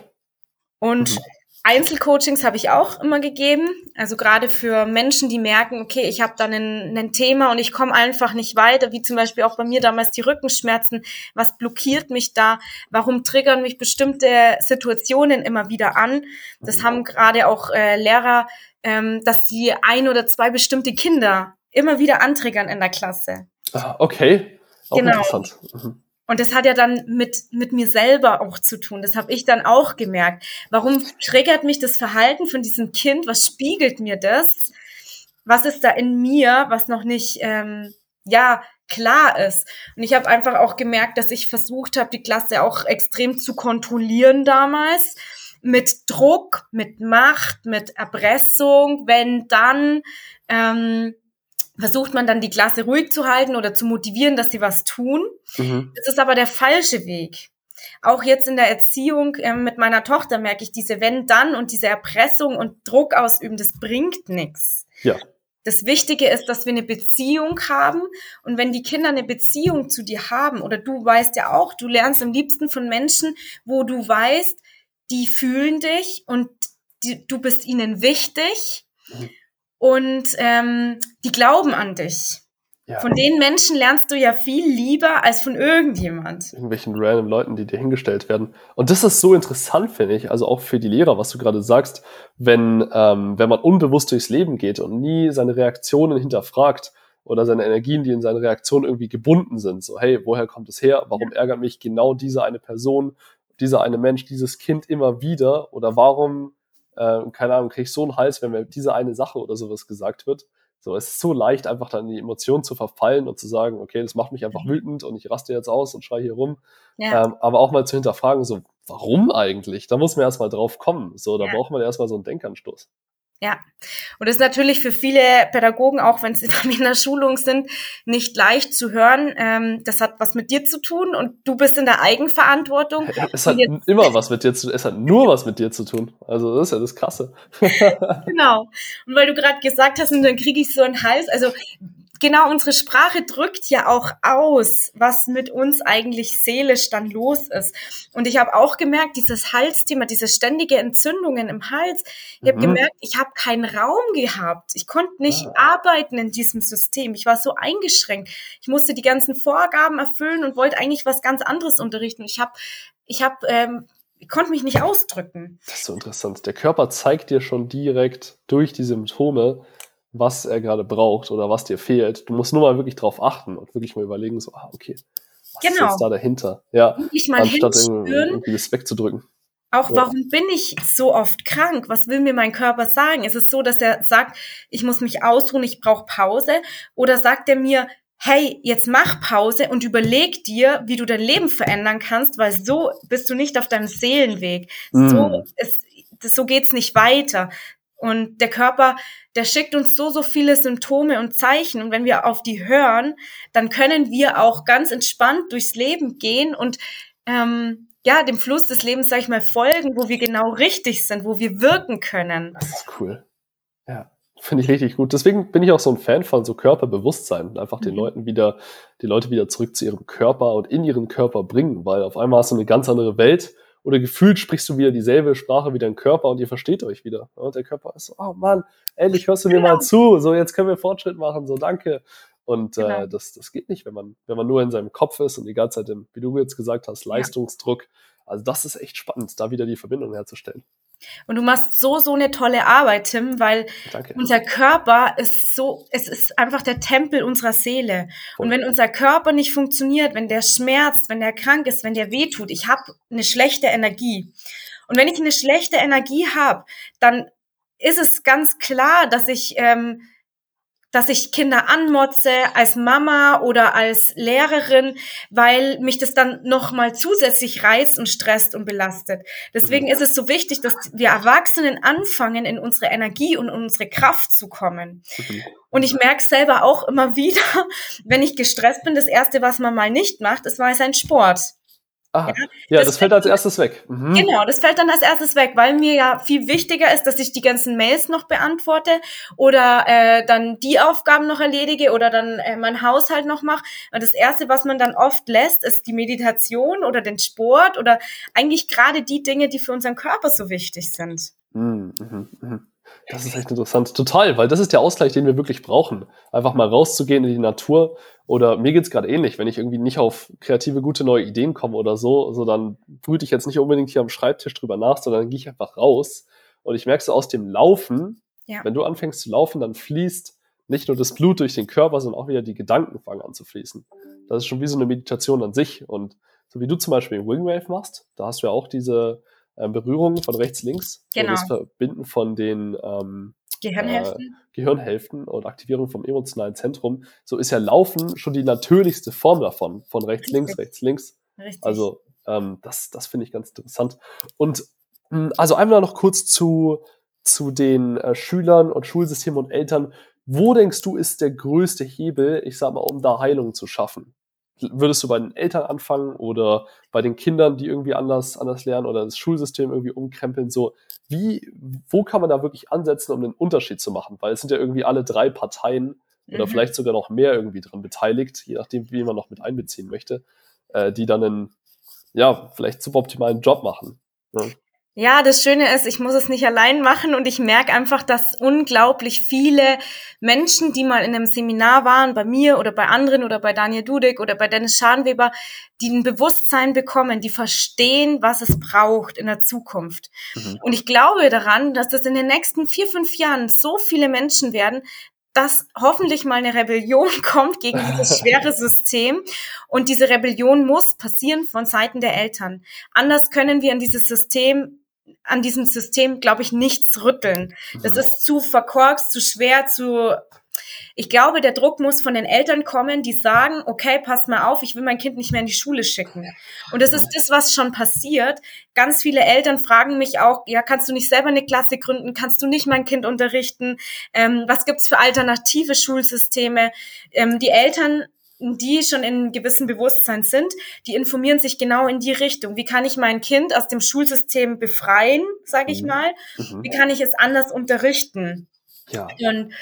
Und mhm. Einzelcoachings habe ich auch immer gegeben. Also gerade für Menschen, die merken, okay, ich habe da ein, ein Thema und ich komme einfach nicht weiter, wie zum Beispiel auch bei mir damals die Rückenschmerzen. Was blockiert mich da? Warum triggern mich bestimmte Situationen immer wieder an? Das mhm. haben gerade auch äh, Lehrer, ähm, dass sie ein oder zwei bestimmte Kinder immer wieder antriggern in der Klasse. Ah, okay. Auch genau. interessant. Mhm. Und das hat ja dann mit, mit mir selber auch zu tun. Das habe ich dann auch gemerkt. Warum triggert mich das Verhalten von diesem Kind? Was spiegelt mir das? Was ist da in mir, was noch nicht, ähm, ja, klar ist. Und ich habe einfach auch gemerkt, dass ich versucht habe, die Klasse auch extrem zu kontrollieren damals. Mit Druck, mit Macht, mit Erpressung, wenn dann ähm, versucht man dann die Klasse ruhig zu halten oder zu motivieren, dass sie was tun. Mhm. Das ist aber der falsche Weg. Auch jetzt in der Erziehung äh, mit meiner Tochter merke ich diese wenn dann und diese Erpressung und Druck ausüben, das bringt nichts. Ja. Das Wichtige ist, dass wir eine Beziehung haben und wenn die Kinder eine Beziehung zu dir haben oder du weißt ja auch, du lernst am liebsten von Menschen, wo du weißt, die fühlen dich und die, du bist ihnen wichtig. Mhm und ähm, die glauben an dich. Ja. Von den Menschen lernst du ja viel lieber als von irgendjemand. Irgendwelchen random Leuten, die dir hingestellt werden. Und das ist so interessant, finde ich, also auch für die Lehrer, was du gerade sagst, wenn, ähm, wenn man unbewusst durchs Leben geht und nie seine Reaktionen hinterfragt oder seine Energien, die in seine Reaktionen irgendwie gebunden sind. So, hey, woher kommt es her? Warum ärgert mich genau diese eine Person, dieser eine Mensch, dieses Kind immer wieder? Oder warum äh, keine Ahnung, kriege ich so einen Hals, wenn mir diese eine Sache oder sowas gesagt wird. So, es ist so leicht, einfach dann in die Emotionen zu verfallen und zu sagen, okay, das macht mich einfach mhm. wütend und ich raste jetzt aus und schreie hier rum. Ja. Ähm, aber auch mal zu hinterfragen, so, warum eigentlich? Da muss man erstmal drauf kommen. So, da ja. braucht man erstmal so einen Denkanstoß. Ja, und das ist natürlich für viele Pädagogen, auch wenn sie in der Schulung sind, nicht leicht zu hören. Ähm, das hat was mit dir zu tun und du bist in der Eigenverantwortung. Es hat immer was mit dir zu tun, es hat nur was mit dir zu tun. Also das ist ja das Krasse. genau. Und weil du gerade gesagt hast, und dann kriege ich so einen Hals, also genau, unsere Sprache drückt ja auch aus, was mit uns eigentlich seelisch dann los ist. Und ich habe auch gemerkt, dieses Halsthema, diese ständige Entzündungen im Hals, ich habe mhm. gemerkt, ich habe keinen Raum gehabt. Ich konnte nicht ah. arbeiten in diesem System. Ich war so eingeschränkt. Ich musste die ganzen Vorgaben erfüllen und wollte eigentlich was ganz anderes unterrichten. Ich habe, ich habe, ähm, ich konnte mich nicht ausdrücken. Das ist so interessant. Der Körper zeigt dir schon direkt durch die Symptome, was er gerade braucht oder was dir fehlt. Du musst nur mal wirklich drauf achten und wirklich mal überlegen, so, ah, okay, was genau. ist jetzt da dahinter? Ja, ich mal anstatt irgendwie, irgendwie das wegzudrücken. Auch ja. warum bin ich so oft krank? Was will mir mein Körper sagen? Ist es so, dass er sagt, ich muss mich ausruhen, ich brauche Pause? Oder sagt er mir, hey, jetzt mach Pause und überleg dir, wie du dein Leben verändern kannst, weil so bist du nicht auf deinem Seelenweg. Mm. So, ist, so geht's nicht weiter. Und der Körper, der schickt uns so, so viele Symptome und Zeichen. Und wenn wir auf die hören, dann können wir auch ganz entspannt durchs Leben gehen und ähm, ja, dem Fluss des Lebens, sag ich mal, folgen, wo wir genau richtig sind, wo wir wirken können. Das ist cool. Ja. Finde ich richtig gut. Deswegen bin ich auch so ein Fan von so Körperbewusstsein. Einfach den mhm. Leuten wieder, die Leute wieder zurück zu ihrem Körper und in ihren Körper bringen, weil auf einmal hast du eine ganz andere Welt oder gefühlt sprichst du wieder dieselbe Sprache wie dein Körper und ihr versteht euch wieder. Und der Körper ist so, oh Mann, endlich hörst du mir genau. mal zu. So, jetzt können wir Fortschritt machen. So, danke. Und äh, genau. äh, das, das geht nicht, wenn man, wenn man nur in seinem Kopf ist und die ganze Zeit, im, wie du jetzt gesagt hast, Leistungsdruck. Ja. Also das ist echt spannend, da wieder die Verbindung herzustellen. Und du machst so, so eine tolle Arbeit, Tim, weil Danke. unser Körper ist so, es ist einfach der Tempel unserer Seele. Und wenn unser Körper nicht funktioniert, wenn der schmerzt, wenn der krank ist, wenn der wehtut, ich habe eine schlechte Energie. Und wenn ich eine schlechte Energie habe, dann ist es ganz klar, dass ich ähm, dass ich Kinder anmotze als Mama oder als Lehrerin, weil mich das dann nochmal zusätzlich reizt und stresst und belastet. Deswegen mhm. ist es so wichtig, dass wir Erwachsenen anfangen, in unsere Energie und unsere Kraft zu kommen. Mhm. Und ich merke selber auch immer wieder, wenn ich gestresst bin, das Erste, was man mal nicht macht, ist mal sein Sport. Ah, ja, ja das, das, fällt als erstes weg. Mhm. Genau, das fällt dann als erstes weg, weil mir ja viel wichtiger ist, dass ich die ganzen Mails noch beantworte oder äh, dann die Aufgaben noch erledige oder dann äh, mein Haushalt noch mache. Und das Erste, was man dann oft lässt, ist die Meditation oder den Sport oder eigentlich gerade die Dinge, die für unseren Körper so wichtig sind. Mhm, mh, mh. Das ist echt interessant. Total, weil das ist der Ausgleich, den wir wirklich brauchen. Einfach mal rauszugehen in die Natur. Oder mir geht's gerade ähnlich, wenn ich irgendwie nicht auf kreative, gute neue Ideen komme oder so, so dann brüte ich jetzt nicht unbedingt hier am Schreibtisch drüber nach, sondern dann gehe ich einfach raus. Und ich merke so aus dem Laufen, ja. wenn du anfängst zu laufen, dann fließt nicht nur das Blut durch den Körper, sondern auch wieder die Gedanken fangen an zu fließen. Das ist schon wie so eine Meditation an sich. Und so wie du zum Beispiel Wingwave machst, da hast du ja auch diese äh, Berührungen von rechts, links. Genau. das Verbinden von den ähm, Gehirnhälften. Äh, Gehirnhälften und Aktivierung vom emotionalen Zentrum. So ist ja Laufen schon die natürlichste Form davon. Von rechts, Richtig. links, rechts, links. Richtig. Also ähm, das, das finde ich ganz interessant. Und mh, hm, also einmal noch kurz zu, zu den äh, Schülern und Schulsystemen und Eltern. Wo denkst du, ist der größte Hebel, ich sag mal, um da Heilung zu schaffen? Würdest du bei den Eltern anfangen oder bei den Kindern, die irgendwie anders, anders lernen oder das Schulsystem irgendwie umkrempeln? So, wie, wo kann man da wirklich ansetzen, um einen Unterschied zu machen? Weil es sind ja irgendwie alle drei Parteien oder mhm. vielleicht sogar noch mehr irgendwie dran beteiligt, je nachdem, wie man noch mit einbeziehen möchte, äh, die dann einen, ja, vielleicht suboptimalen Job machen. Ne? Ja, das Schöne ist, ich muss es nicht allein machen und ich merke einfach, dass unglaublich viele Menschen, die mal in einem Seminar waren, bei mir oder bei anderen oder bei Daniel Dudek oder bei Dennis Scharnweber, die ein Bewusstsein bekommen, die verstehen, was es braucht in der Zukunft. Mhm. Und ich glaube daran, dass das in den nächsten vier, fünf Jahren so viele Menschen werden, dass hoffentlich mal eine Rebellion kommt gegen dieses schwere System. Und diese Rebellion muss passieren von Seiten der Eltern. Anders können wir in dieses System an diesem System, glaube ich, nichts rütteln. Das ist zu verkorkst, zu schwer, zu. Ich glaube, der Druck muss von den Eltern kommen, die sagen, okay, passt mal auf, ich will mein Kind nicht mehr in die Schule schicken. Und das ist das, was schon passiert. Ganz viele Eltern fragen mich auch, ja, kannst du nicht selber eine Klasse gründen? Kannst du nicht mein Kind unterrichten? Ähm, was gibt's für alternative Schulsysteme? Ähm, die Eltern die schon in gewissem Bewusstsein sind, die informieren sich genau in die Richtung. Wie kann ich mein Kind aus dem Schulsystem befreien, sage ich mhm. mal? Mhm. Wie kann ich es anders unterrichten? Ja. Und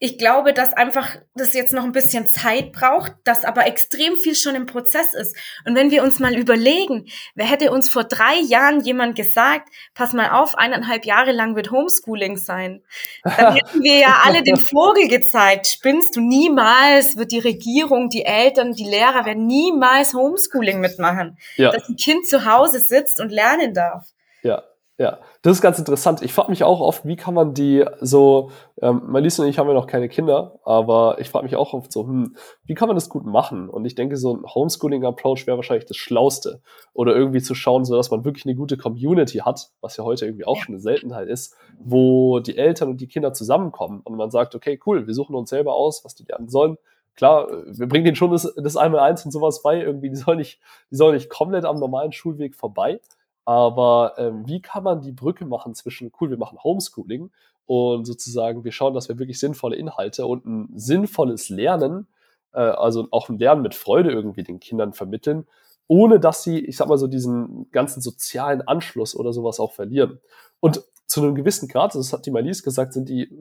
ich glaube, dass einfach das jetzt noch ein bisschen Zeit braucht, dass aber extrem viel schon im Prozess ist. Und wenn wir uns mal überlegen, wer hätte uns vor drei Jahren jemand gesagt, pass mal auf, eineinhalb Jahre lang wird Homeschooling sein. Dann hätten wir ja alle den Vogel gezeigt. Spinnst du niemals, wird die Regierung, die Eltern, die Lehrer werden niemals Homeschooling mitmachen. Ja. Dass ein Kind zu Hause sitzt und lernen darf. Ja. Ja, das ist ganz interessant. Ich frage mich auch oft, wie kann man die so, ähm, Melissa und ich haben ja noch keine Kinder, aber ich frage mich auch oft so, hm, wie kann man das gut machen? Und ich denke, so ein Homeschooling-Approach wäre wahrscheinlich das Schlauste. Oder irgendwie zu schauen, so dass man wirklich eine gute Community hat, was ja heute irgendwie auch schon eine Seltenheit ist, wo die Eltern und die Kinder zusammenkommen und man sagt, okay, cool, wir suchen uns selber aus, was die lernen sollen. Klar, wir bringen denen schon das, das einmal eins und sowas bei, irgendwie, die sollen nicht, die sollen nicht komplett am normalen Schulweg vorbei aber ähm, wie kann man die Brücke machen zwischen, cool, wir machen Homeschooling und sozusagen wir schauen, dass wir wirklich sinnvolle Inhalte und ein sinnvolles Lernen, äh, also auch ein Lernen mit Freude irgendwie den Kindern vermitteln, ohne dass sie, ich sag mal so, diesen ganzen sozialen Anschluss oder sowas auch verlieren. Und zu einem gewissen Grad, das hat die Malis gesagt, sind die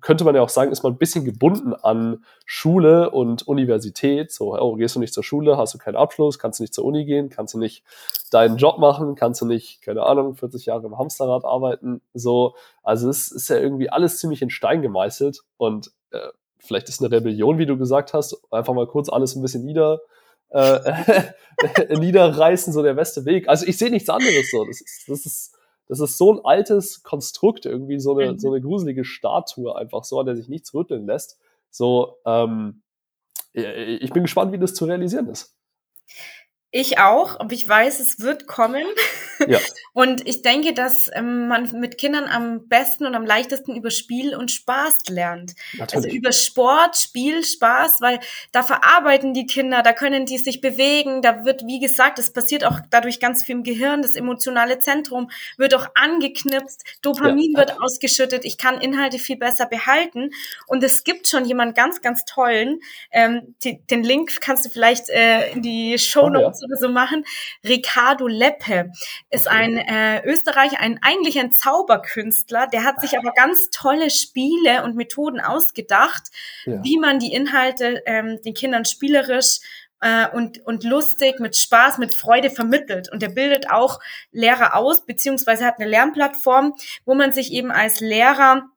könnte man ja auch sagen, ist man ein bisschen gebunden an Schule und Universität. So, oh, gehst du nicht zur Schule, hast du keinen Abschluss, kannst du nicht zur Uni gehen, kannst du nicht deinen Job machen, kannst du nicht, keine Ahnung, 40 Jahre im Hamsterrad arbeiten. So, also es ist ja irgendwie alles ziemlich in Stein gemeißelt und äh, vielleicht ist eine Rebellion, wie du gesagt hast, einfach mal kurz alles ein bisschen nieder, äh, niederreißen, so der beste Weg. Also ich sehe nichts anderes so. Das ist, das ist das ist so ein altes Konstrukt, irgendwie so eine, mhm. so eine gruselige Statue einfach so, an der sich nichts rütteln lässt. So, ähm, ich bin gespannt, wie das zu realisieren ist. Ich auch, aber ich weiß, es wird kommen. Ja. Und ich denke, dass ähm, man mit Kindern am besten und am leichtesten über Spiel und Spaß lernt. Natürlich. Also über Sport, Spiel, Spaß, weil da verarbeiten die Kinder, da können die sich bewegen, da wird, wie gesagt, es passiert auch dadurch ganz viel im Gehirn, das emotionale Zentrum wird auch angeknipst, Dopamin ja. wird ausgeschüttet, ich kann Inhalte viel besser behalten. Und es gibt schon jemand ganz, ganz tollen, ähm, die, den Link kannst du vielleicht äh, in die Show Notes oh, ja. Oder so machen, Ricardo Leppe ist ein äh, Österreicher, ein eigentlich ein Zauberkünstler, der hat sich aber ganz tolle Spiele und Methoden ausgedacht, ja. wie man die Inhalte ähm, den Kindern spielerisch äh, und, und lustig, mit Spaß, mit Freude vermittelt. Und er bildet auch Lehrer aus, beziehungsweise hat eine Lernplattform, wo man sich eben als Lehrer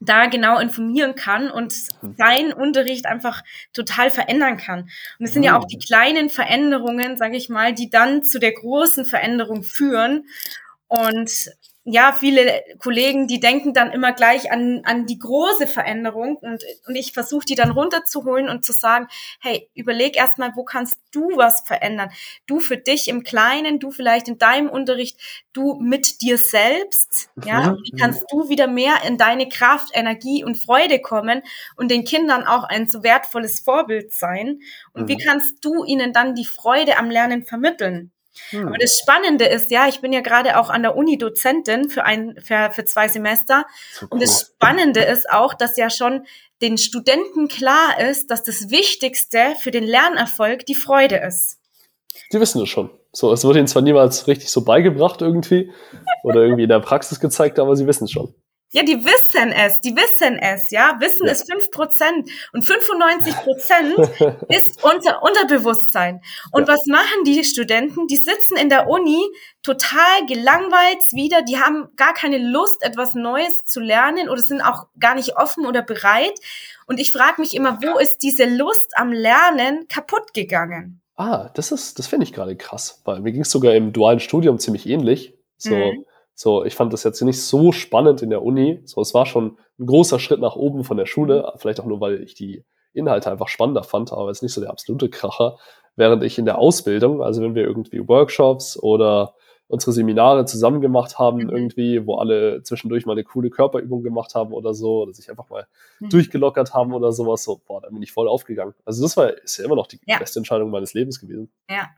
da genau informieren kann und seinen Unterricht einfach total verändern kann. Und es sind ja auch die kleinen Veränderungen, sage ich mal, die dann zu der großen Veränderung führen. Und ja, viele Kollegen, die denken dann immer gleich an, an die große Veränderung und, und ich versuche die dann runterzuholen und zu sagen, hey, überleg erstmal, wo kannst du was verändern? Du für dich im Kleinen, du vielleicht in deinem Unterricht, du mit dir selbst, ja, mhm. wie kannst du wieder mehr in deine Kraft, Energie und Freude kommen und den Kindern auch ein so wertvolles Vorbild sein? Und mhm. wie kannst du ihnen dann die Freude am Lernen vermitteln? Hm. Aber das Spannende ist, ja, ich bin ja gerade auch an der Uni Dozentin für ein, für, für zwei Semester. So cool. Und das Spannende ist auch, dass ja schon den Studenten klar ist, dass das Wichtigste für den Lernerfolg die Freude ist. Die wissen es schon. So, es wurde ihnen zwar niemals richtig so beigebracht irgendwie oder irgendwie in der Praxis gezeigt, aber sie wissen es schon. Ja, die wissen es, die wissen es, ja. Wissen ja. ist fünf Prozent und 95 Prozent ist unser Unterbewusstsein. Und ja. was machen die Studenten? Die sitzen in der Uni total gelangweilt wieder, die haben gar keine Lust, etwas Neues zu lernen oder sind auch gar nicht offen oder bereit. Und ich frage mich immer, wo ist diese Lust am Lernen kaputt gegangen? Ah, das ist, das finde ich gerade krass, weil mir ging es sogar im dualen Studium ziemlich ähnlich. So, mhm so, ich fand das jetzt nicht so spannend in der Uni. So, es war schon ein großer Schritt nach oben von der Schule, vielleicht auch nur, weil ich die Inhalte einfach spannender fand, aber jetzt nicht so der absolute Kracher. Während ich in der Ausbildung, also wenn wir irgendwie Workshops oder unsere Seminare zusammen gemacht haben, mhm. irgendwie, wo alle zwischendurch mal eine coole Körperübung gemacht haben oder so, oder sich einfach mal mhm. durchgelockert haben oder sowas, so, boah, da bin ich voll aufgegangen. Also das war, ist ja immer noch die ja. beste Entscheidung meines Lebens gewesen. Ja,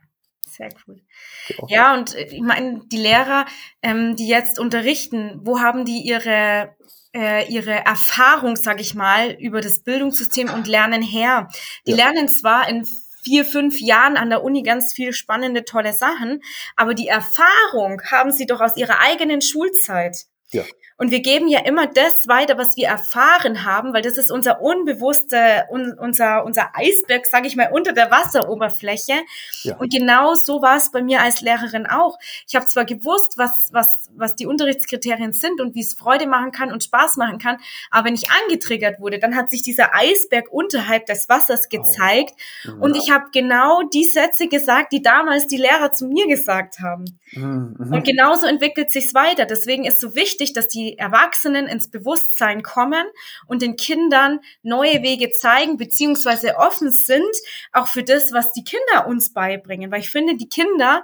sehr cool. Genau. Ja, und äh, ich meine, die Lehrer, ähm, die jetzt unterrichten, wo haben die ihre äh, ihre Erfahrung, sag ich mal, über das Bildungssystem und Lernen her? Die ja. lernen zwar in vier, fünf Jahren an der Uni ganz viel spannende, tolle Sachen, aber die Erfahrung haben sie doch aus ihrer eigenen Schulzeit. Ja. Und wir geben ja immer das weiter, was wir erfahren haben, weil das ist unser unbewusste, un, unser, unser Eisberg, sage ich mal, unter der Wasseroberfläche. Ja. Und genau so war es bei mir als Lehrerin auch. Ich habe zwar gewusst, was, was, was die Unterrichtskriterien sind und wie es Freude machen kann und Spaß machen kann, aber wenn ich angetriggert wurde, dann hat sich dieser Eisberg unterhalb des Wassers gezeigt. Oh. Mhm. Und ich habe genau die Sätze gesagt, die damals die Lehrer zu mir gesagt haben. Mhm. Mhm. Und genauso entwickelt sich's weiter. Deswegen ist so wichtig, dass die Erwachsenen ins Bewusstsein kommen und den Kindern neue Wege zeigen, beziehungsweise offen sind, auch für das, was die Kinder uns beibringen. Weil ich finde, die Kinder,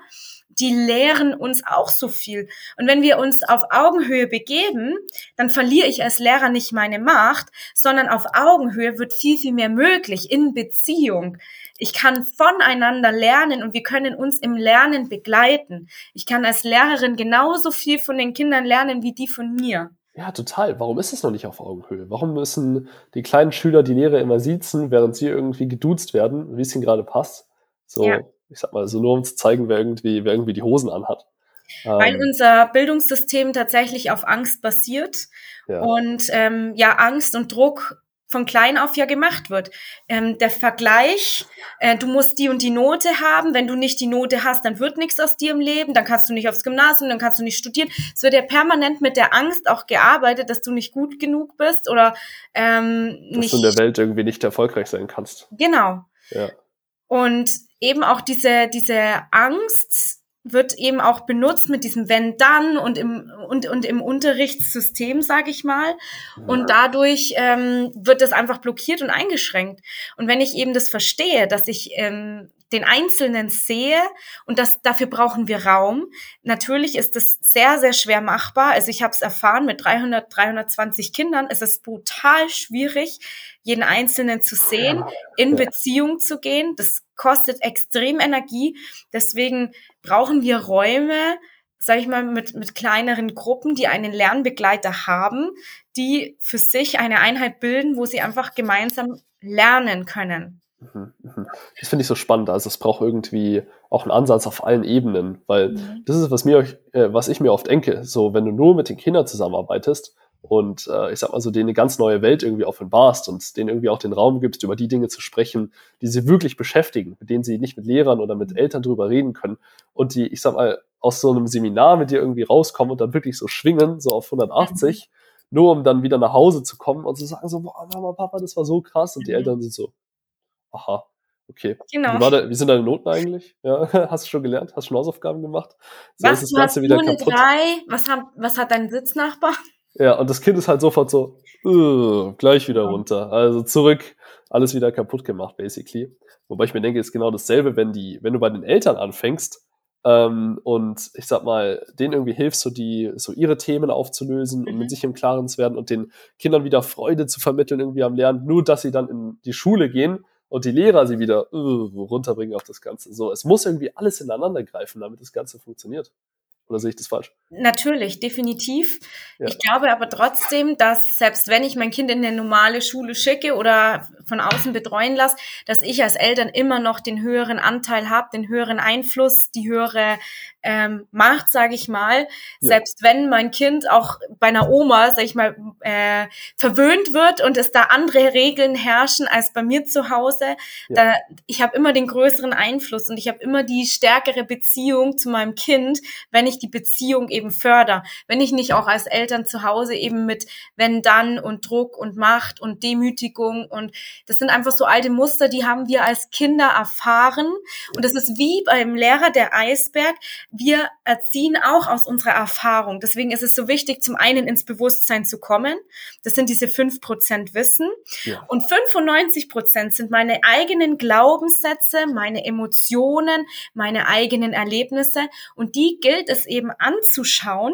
die lehren uns auch so viel. Und wenn wir uns auf Augenhöhe begeben, dann verliere ich als Lehrer nicht meine Macht, sondern auf Augenhöhe wird viel, viel mehr möglich in Beziehung. Ich kann voneinander lernen und wir können uns im Lernen begleiten. Ich kann als Lehrerin genauso viel von den Kindern lernen wie die von mir. Ja, total. Warum ist es noch nicht auf Augenhöhe? Warum müssen die kleinen Schüler die Lehrer immer siezen, während sie irgendwie geduzt werden, wie es ihnen gerade passt? So, Ja. Ich sag mal, so nur um zu zeigen, wer irgendwie, wer irgendwie die Hosen anhat. Weil Ähm, unser Bildungssystem tatsächlich auf Angst basiert ja. und ähm, ja Angst und Druck von klein auf ja gemacht wird. Ähm, der Vergleich, äh, du musst die und die Note haben, wenn du nicht die Note hast, dann wird nichts aus dir im Leben, dann kannst du nicht aufs Gymnasium, dann kannst du nicht studieren. Es wird ja permanent mit der Angst auch gearbeitet, dass du nicht gut genug bist oder ähm, dass nicht. du in der Welt irgendwie nicht erfolgreich sein kannst. Genau. Ja. Und eben auch diese, diese Angst wird eben auch benutzt mit diesem wenn dann und im und und im Unterrichtssystem sage ich mal. Und dadurch ähm, wird das einfach blockiert und eingeschränkt. Und wenn ich eben das verstehe dass ich ähm, den Einzelnen sehe und das dafür brauchen wir Raum. Natürlich ist das sehr sehr schwer machbar. Also ich habe es erfahren mit 300 320 Kindern. Es ist brutal schwierig jeden Einzelnen zu sehen in. Beziehung zu gehen. Das kostet extrem Energie. Deswegen brauchen wir Räume, sage ich mal, mit, mit kleineren Gruppen, die einen Lernbegleiter haben, die für sich eine Einheit bilden, wo sie einfach gemeinsam lernen können. Mhm, mhm. Das finde ich so spannend. Also es braucht irgendwie auch einen Ansatz auf allen Ebenen, weil Mhm. das ist, was mir, äh, was ich mir oft denke. So, wenn du nur mit den Kindern zusammenarbeitest und äh, ich sag mal so, denen eine ganz neue Welt irgendwie offenbarst und denen irgendwie auch den Raum gibst, über die Dinge zu sprechen, die sie wirklich beschäftigen, mit denen sie nicht mit Lehrern oder mit Eltern drüber reden können und die, ich sag mal, aus so einem Seminar mit dir irgendwie rauskommen und dann wirklich so schwingen, so auf 180, nur um dann wieder nach Hause zu kommen und zu sagen so, boah, Mama, Papa, das war so krass und die Mhm. Eltern sind so, aha, okay. Genau. Wie, der, wie sind deine Noten eigentlich? Ja, hast du schon gelernt? Hast du schon Hausaufgaben gemacht? So Was, ist das du hast Ganze wieder nur kaputt. drei? Was hat, was hat dein Sitznachbar? Ja, und das Kind ist halt sofort so, gleich wieder runter. Also zurück, alles wieder kaputt gemacht, basically. Wobei ich mir denke, ist genau dasselbe, wenn die, wenn du bei den Eltern anfängst ähm, und ich sag mal, denen irgendwie hilfst, so die, so ihre Themen aufzulösen und Mhm. mit sich im Klaren zu werden und den Kindern wieder Freude zu vermitteln irgendwie am Lernen, nur dass sie dann in die Schule gehen und die Lehrer sie wieder "Ugh", runterbringen auf das Ganze. So, es muss irgendwie alles ineinander greifen, damit das Ganze funktioniert. Oder sehe ich das falsch? Natürlich, definitiv. Ja. Ich glaube aber trotzdem, dass selbst wenn ich mein Kind in eine normale Schule schicke oder von außen betreuen lasse, dass ich als Eltern immer noch den höheren Anteil habe, den höheren Einfluss, die höhere ähm, Macht, sage ich mal. Ja. Selbst wenn mein Kind auch bei einer Oma, sage ich mal, äh, verwöhnt wird und es da andere Regeln herrschen als bei mir zu Hause, Ja. da, ich habe immer den größeren Einfluss und ich habe immer die stärkere Beziehung zu meinem Kind, wenn ich die Beziehung eben förder. Wenn ich nicht auch als Eltern zu Hause eben mit wenn dann und Druck und Macht und Demütigung und das sind einfach so alte Muster, die haben wir als Kinder erfahren und das ist wie beim Lehrer der Eisberg. Wir erziehen auch aus unserer Erfahrung. Deswegen ist es so wichtig, zum einen ins Bewusstsein zu kommen. Das sind diese fünf Prozent Wissen. Ja. Und 95 Prozent sind meine eigenen Glaubenssätze, meine Emotionen, meine eigenen Erlebnisse. Und die gilt es eben anzuschauen.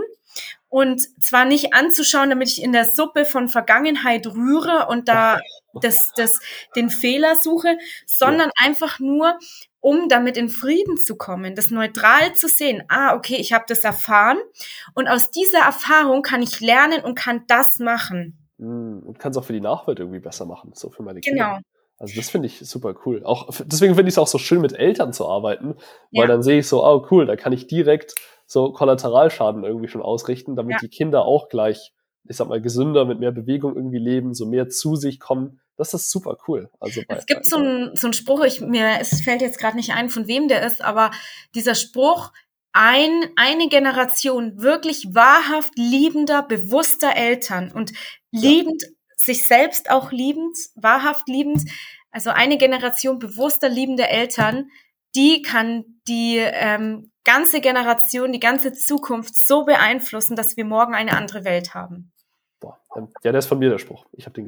Und zwar nicht anzuschauen, damit ich in der Suppe von Vergangenheit rühre und da das, das, den Fehler suche, sondern einfach nur, um damit in Frieden zu kommen, das neutral zu sehen. Ah, okay, ich habe das erfahren und aus dieser Erfahrung kann ich lernen und kann das machen. Mm, Und kann es auch für die Nachwelt irgendwie besser machen, so für meine Kinder. Genau. Also das finde ich super cool. Auch deswegen finde ich es auch so schön, mit Eltern zu arbeiten, weil Ja. dann sehe ich so, oh cool, da kann ich direkt so Kollateralschaden irgendwie schon ausrichten, damit Ja. die Kinder auch gleich, ich sag mal, gesünder, mit mehr Bewegung irgendwie leben, so mehr zu sich kommen. Das ist super cool. Also bei, Es gibt so einen so einen Spruch, ich, mir es fällt jetzt gerade nicht ein, von wem der ist, aber dieser Spruch, ein, eine Generation wirklich wahrhaft liebender, bewusster Eltern und liebend, sich selbst auch liebend, wahrhaft liebend, also eine Generation bewusster, liebender Eltern, die kann die ähm, ganze Generation, die ganze Zukunft so beeinflussen, dass wir morgen eine andere Welt haben. Boah, ähm, ja, der ist von mir der Spruch. Ich habe den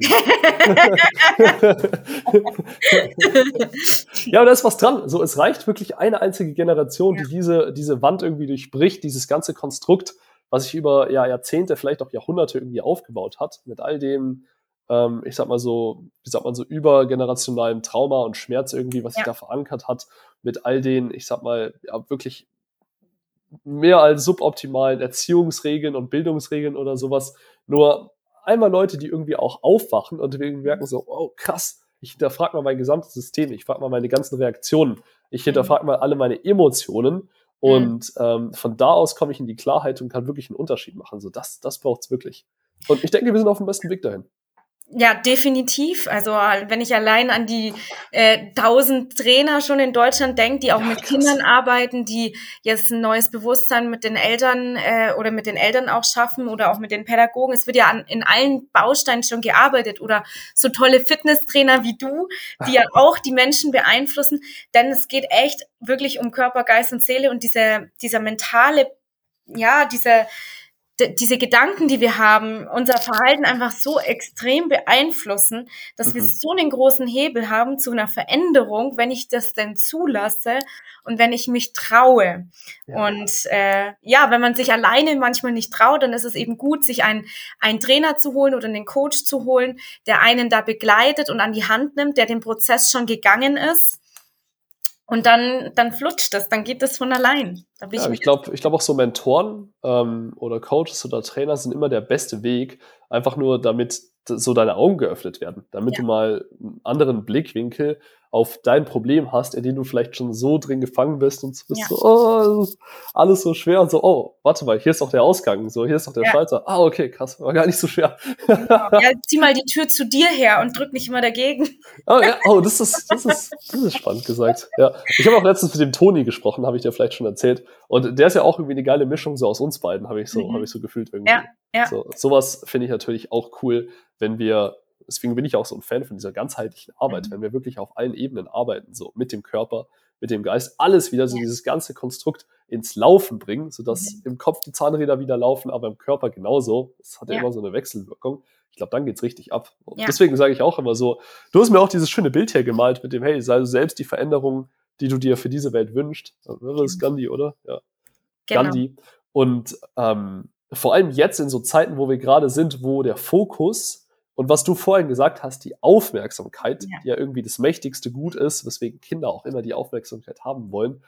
ja, aber da ist was dran. So, es reicht wirklich eine einzige Generation, Ja. die diese, diese Wand irgendwie durchbricht, dieses ganze Konstrukt, was sich über ja, Jahrzehnte, vielleicht auch Jahrhunderte irgendwie aufgebaut hat, mit all dem, ähm, ich sag mal so, wie sagt man so, übergenerationalen Trauma und Schmerz irgendwie, was sich Ja. da verankert hat, mit all den, ich sag mal, ja, wirklich mehr als suboptimalen Erziehungsregeln und Bildungsregeln oder sowas. Nur einmal Leute, die irgendwie auch aufwachen und irgendwie merken so, oh krass, ich hinterfrage mal mein gesamtes System, ich frage mal meine ganzen Reaktionen, ich hinterfrage mal alle meine Emotionen und ähm, von da aus komme ich in die Klarheit und kann wirklich einen Unterschied machen. So, das, das braucht's wirklich. Und ich denke, wir sind auf dem besten Weg dahin. Ja, definitiv. Also wenn ich allein an die äh, tausend Trainer schon in Deutschland denke, die auch Ja, mit krass. Kindern arbeiten, die jetzt ein neues Bewusstsein mit den Eltern äh, oder mit den Eltern auch schaffen oder auch mit den Pädagogen. Es wird ja an, in allen Bausteinen schon gearbeitet oder so tolle Fitnesstrainer wie du, die ja auch die Menschen beeinflussen. Denn es geht echt wirklich um Körper, Geist und Seele und diese, dieser mentale, ja, diese d- diese Gedanken, die wir haben, unser Verhalten einfach so extrem beeinflussen, dass wir Mhm. so einen großen Hebel haben zu einer Veränderung, wenn ich das denn zulasse und wenn ich mich traue. Ja. Und äh, ja, wenn man sich alleine manchmal nicht traut, dann ist es eben gut, sich einen, einen Trainer zu holen oder einen Coach zu holen, der einen da begleitet und an die Hand nimmt, der den Prozess schon gegangen ist. Und dann, dann flutscht das, dann geht das von allein. Da Ja, ich ich glaube ich glaub auch so Mentoren ähm, oder Coaches oder Trainer sind immer der beste Weg, einfach nur damit so deine Augen geöffnet werden, damit Ja. du mal einen anderen Blickwinkel auf dein Problem hast, in dem du vielleicht schon so drin gefangen bist und bist Ja. so, oh, das ist alles so schwer und so, oh, warte mal, hier ist doch der Ausgang, so, hier ist doch der Ja. Schalter. Ah, okay, krass, war gar nicht so schwer. ja, zieh mal die Tür zu dir her und drück nicht immer dagegen. Oh, ja, oh das, ist, das, ist, das ist spannend gesagt. Ja. Ich habe auch letztens mit dem Toni gesprochen, habe ich dir vielleicht schon erzählt. Und der ist ja auch irgendwie eine geile Mischung so aus uns beiden, habe ich so, Mhm. habe ich so gefühlt irgendwie. Ja, ja. So, sowas finde ich natürlich auch cool, wenn wir, deswegen bin ich auch so ein Fan von dieser ganzheitlichen Arbeit, Mhm. wenn wir wirklich auf allen Ebenen arbeiten, so mit dem Körper, mit dem Geist, alles wieder, so dieses ganze Konstrukt ins Laufen bringen, sodass Mhm. im Kopf die Zahnräder wieder laufen, aber im Körper genauso. Das hat ja, Ja. immer so eine Wechselwirkung. Ich glaube, dann geht's richtig ab. Ja. Deswegen sage ich auch immer so, du hast mir auch dieses schöne Bild hier gemalt mit dem, hey, sei du selbst die Veränderung, die du dir für diese Welt wünschst. Das ist Gandhi, oder? Ja. Genau. Gandhi. Und ähm, vor allem jetzt in so Zeiten, wo wir gerade sind, wo der Fokus und was du vorhin gesagt hast, die Aufmerksamkeit, Ja. die ja irgendwie das mächtigste Gut ist, weswegen Kinder auch immer die Aufmerksamkeit haben wollen,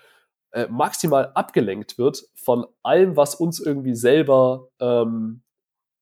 äh, maximal abgelenkt wird von allem, was uns irgendwie selber ähm,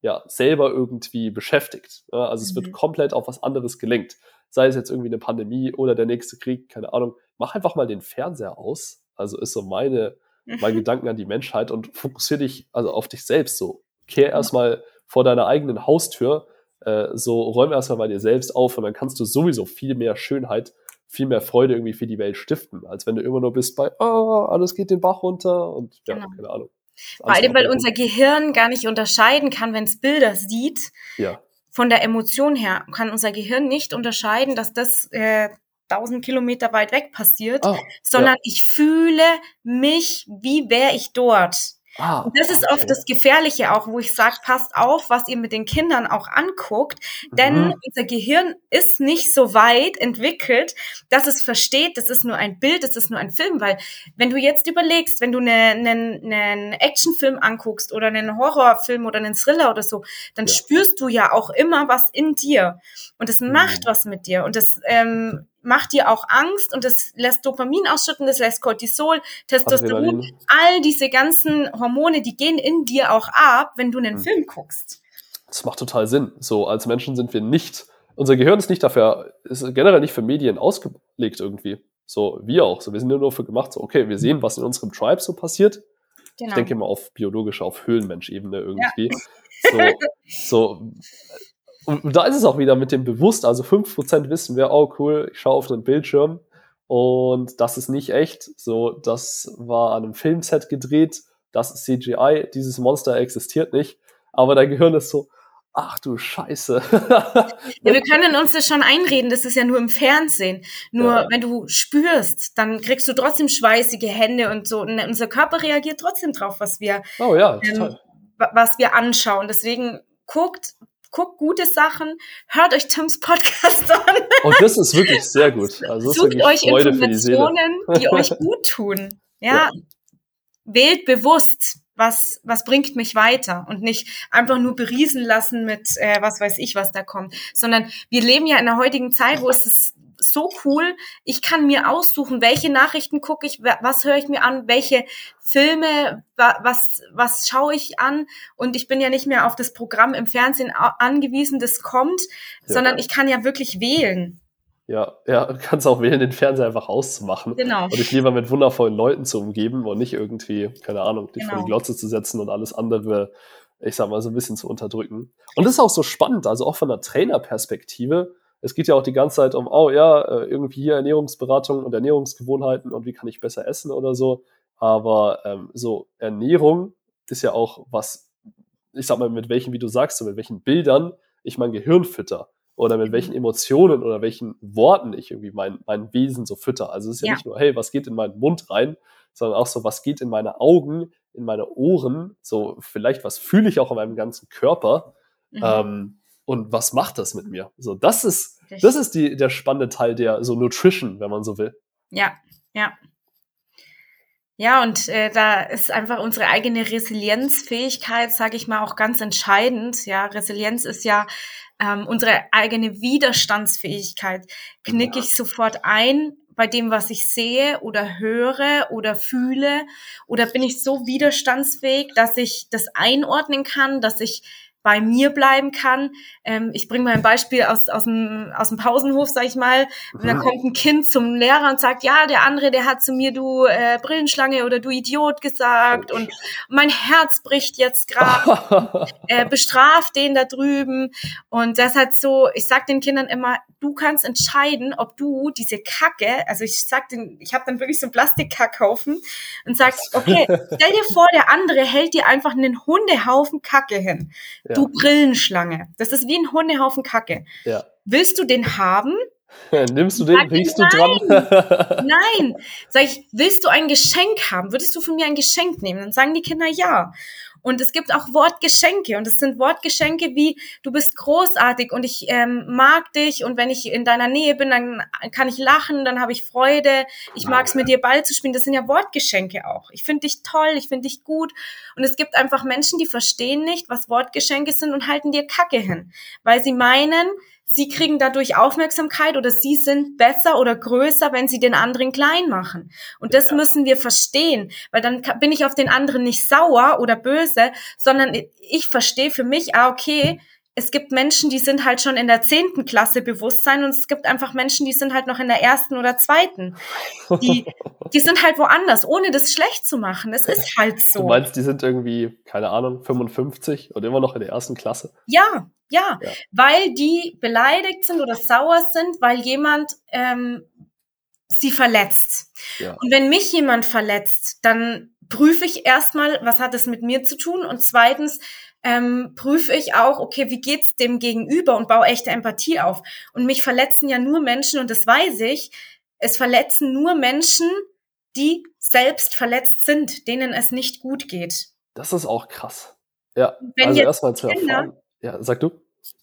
ja, selber irgendwie beschäftigt. Ja, also es wird Mhm. komplett auf was anderes gelenkt. Sei es jetzt irgendwie eine Pandemie oder der nächste Krieg, keine Ahnung. Mach einfach mal den Fernseher aus. Also ist so meine, mein Mhm. Gedanken an die Menschheit und fokussiere dich also auf dich selbst so. Kehr erstmal vor deiner eigenen Haustür, äh, so räume erstmal bei dir selbst auf und dann kannst du sowieso viel mehr Schönheit, viel mehr Freude irgendwie für die Welt stiften, als wenn du immer nur bist bei, oh, alles geht den Bach runter und ja, Genau. keine Ahnung. Vor allem, weil unser Gehirn gar nicht unterscheiden kann, wenn es Bilder sieht, Ja, von der Emotion her, kann unser Gehirn nicht unterscheiden, dass das äh, 1000 Kilometer weit weg passiert, ah, sondern ich fühle mich, wie wäre ich dort. Ah, das ist okay. oft das Gefährliche auch, wo ich sage, passt auf, was ihr mit den Kindern auch anguckt, denn Mhm. unser Gehirn ist nicht so weit entwickelt, dass es versteht, das ist nur ein Bild, das ist nur ein Film, weil wenn du jetzt überlegst, wenn du einen eine, einen Actionfilm anguckst oder einen Horrorfilm oder einen Thriller oder so, dann Ja. spürst du ja auch immer was in dir und es Mhm. macht was mit dir und das ähm, macht dir auch Angst und das lässt Dopamin ausschütten, das lässt Cortisol, Testosteron, Adrenalin. all diese ganzen Hormone, die gehen in dir auch ab, wenn du einen Mhm. Film guckst. Das macht total Sinn. So, als Menschen sind wir nicht, unser Gehirn ist nicht dafür, ist generell nicht für Medien ausgelegt irgendwie. So, wir auch. So, wir sind nur dafür gemacht, so, okay, wir sehen, was in unserem Tribe so passiert. genau. ich denke immer auf biologische, auf Höhlenmensch-Ebene irgendwie. Ja. So, so, und da ist es auch wieder mit dem Bewusst, also 5% wissen wir, oh cool, ich schaue auf den Bildschirm und das ist nicht echt. So, das war an einem Filmset gedreht, das ist CGI, dieses Monster existiert nicht. Aber dein Gehirn ist so, ach du Scheiße. ja, wir können uns das schon einreden, das ist ja nur im Fernsehen. Nur ja. wenn du spürst, dann kriegst du trotzdem schweißige Hände und so. Und unser Körper reagiert trotzdem drauf, was wir, oh, ja, ähm, was wir anschauen. Deswegen guckt, guckt gute Sachen, hört euch Tims Podcast an. Und oh, das ist wirklich sehr gut. Also Sucht euch Freude Informationen, die, die euch gut tun. Ja. ja. Wählt bewusst was, was bringt mich weiter und nicht einfach nur beriesen lassen mit, äh, was weiß ich, was da kommt, sondern wir leben ja in der heutigen Zeit, wo es ist so cool, ich kann mir aussuchen, welche Nachrichten gucke ich, was höre ich mir an, welche Filme, was, was schaue ich an und ich bin ja nicht mehr auf das Programm im Fernsehen angewiesen, das kommt, ja. sondern ich kann ja wirklich wählen. Ja, ja, du kannst auch wählen, den Fernseher einfach auszumachen. Genau. Und dich lieber mit wundervollen Leuten zu umgeben und nicht irgendwie, keine Ahnung, dich genau. vor die genau. Glotze zu setzen und alles andere, ich sag mal, so ein bisschen zu unterdrücken. Und das ist auch so spannend, also auch von der Trainerperspektive. Es geht ja auch die ganze Zeit um, oh ja, äh, irgendwie hier Ernährungsberatung und Ernährungsgewohnheiten und wie kann ich besser essen oder so. Aber ähm, so Ernährung ist ja auch was, ich sag mal, mit welchen, wie du sagst, so mit welchen Bildern ich mein Gehirn fütter oder mit welchen mhm. Emotionen oder welchen Worten ich irgendwie mein, mein Wesen so fütter. Also es ist ja, ja, nicht nur, hey, was geht in meinen Mund rein, sondern auch so, was geht in meine Augen, in meine Ohren, so vielleicht, was fühle ich auch in meinem ganzen Körper mhm. ähm, und was macht das mit mir? So, das ist, das ist die, der spannende Teil der so Nutrition, wenn man so will. Ja, ja. Ja, und äh, da ist einfach unsere eigene Resilienzfähigkeit, sage ich mal, auch ganz entscheidend. Ja, Resilienz ist ja ähm, unsere eigene Widerstandsfähigkeit. Knicke ich sofort ein bei dem, was ich sehe oder höre oder fühle? Oder bin ich so widerstandsfähig, dass ich das einordnen kann, dass ich bei mir bleiben kann. Ähm, ich bringe mal ein Beispiel aus, aus, dem, aus dem Pausenhof, sag ich mal. Da kommt ein Kind zum Lehrer und sagt, ja, der andere, der hat zu mir, du äh, Brillenschlange oder du Idiot gesagt und mein Herz bricht jetzt gerade. äh, bestraft den da drüben. Und das hat so, ich sag den Kindern immer, du kannst entscheiden, ob du diese Kacke, also ich sag den, ich habe dann wirklich so einen Plastikkackhaufen und sagst, okay, stell dir vor, der andere hält dir einfach einen Hundehaufen Kacke hin. Ja. Du Brillenschlange. Das ist wie ein Hundehaufen Kacke. Ja. Willst du den haben? Nimmst du den? Riechst du dran? nein. Sag ich, willst du ein Geschenk haben? Würdest du von mir ein Geschenk nehmen? Dann sagen die Kinder ja. Und es gibt auch Wortgeschenke. Und es sind Wortgeschenke wie, du bist großartig und ich ähm, mag dich. Und wenn ich in deiner Nähe bin, dann kann ich lachen, dann habe ich Freude. Ich mag es mit dir Ball zu spielen. Das sind ja Wortgeschenke auch. Ich finde dich toll, ich finde dich gut. Und es gibt einfach Menschen, die verstehen nicht, was Wortgeschenke sind und halten dir Kacke hin. Weil sie meinen, sie kriegen dadurch Aufmerksamkeit oder sie sind besser oder größer, wenn sie den anderen klein machen. Und das ja. müssen wir verstehen, weil dann bin ich auf den anderen nicht sauer oder böse, sondern ich verstehe für mich, ah, okay, es gibt Menschen, die sind halt schon in der zehnten Klasse Bewusstsein und es gibt einfach Menschen, die sind halt noch in der ersten oder zweiten. Die, die sind halt woanders, ohne das schlecht zu machen. Es ist halt so. Du meinst, die sind irgendwie, keine Ahnung, 55 und immer noch in der ersten Klasse? Ja, ja, ja. weil die beleidigt sind oder sauer sind, weil jemand ähm, sie verletzt. Ja. Und wenn mich jemand verletzt, dann prüfe ich erstmal, was hat es mit mir zu tun und zweitens, ähm, prüfe ich auch, okay, wie geht's dem Gegenüber und baue echte Empathie auf. Und mich verletzen ja nur Menschen, und das weiß ich, es verletzen nur Menschen, die selbst verletzt sind, denen es nicht gut geht. Das ist auch krass. Ja, Wenn also erstmal zu erfahren. Ja, sag du.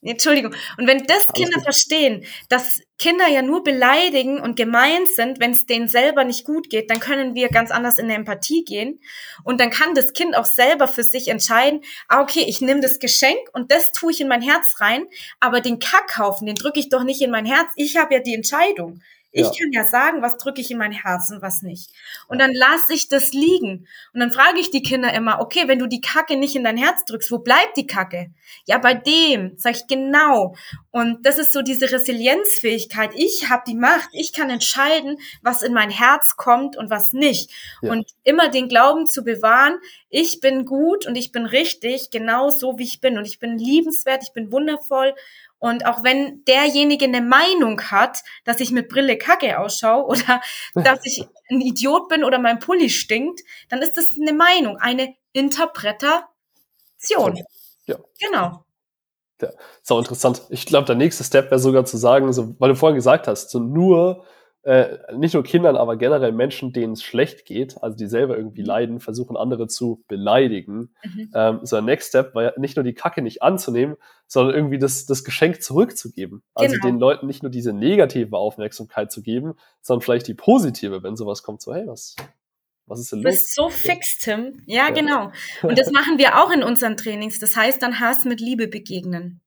Entschuldigung. Und wenn das Alles Kinder gut. verstehen, dass Kinder ja nur beleidigen und gemein sind, wenn es denen selber nicht gut geht, dann können wir ganz anders in der Empathie gehen. Und dann kann das Kind auch selber für sich entscheiden, ah, okay, ich nehme das Geschenk und das tue ich in mein Herz rein, aber den Kackhaufen, den drücke ich doch nicht in mein Herz. Ich habe ja die Entscheidung. Ich ja. kann ja sagen, was drücke ich in mein Herz und was nicht. Und dann lasse ich das liegen. Und dann frage ich die Kinder immer, okay, wenn du die Kacke nicht in dein Herz drückst, wo bleibt die Kacke? Ja, bei dem, sag ich genau. Und das ist so diese Resilienzfähigkeit. Ich habe die Macht, ich kann entscheiden, was in mein Herz kommt und was nicht. Ja. Und immer den Glauben zu bewahren, ich bin gut und ich bin richtig, genau so wie ich bin und ich bin liebenswert, ich bin wundervoll und auch wenn derjenige eine Meinung hat, dass ich mit Brille kacke ausschaue oder dass ich ein Idiot bin oder mein Pulli stinkt, dann ist das eine Meinung, eine Interpretation. Ja. Genau. Ja, ist auch interessant. Ich glaube, der nächste Step wäre sogar zu sagen, so, weil du vorhin gesagt hast, so nur äh, nicht nur Kindern, aber generell Menschen, denen es schlecht geht, also die selber irgendwie mhm. leiden, versuchen andere zu beleidigen. Mhm. Ähm, so ein Next Step war ja nicht nur die Kacke nicht anzunehmen, sondern irgendwie das, das Geschenk zurückzugeben. Also genau. den Leuten nicht nur diese negative Aufmerksamkeit zu geben, sondern vielleicht die positive, wenn sowas kommt, so hey, was, was ist denn los? Du bist so fix, Tim. Ja, ja, genau. Und das machen wir auch in unseren Trainings. Das heißt dann Hass mit Liebe begegnen.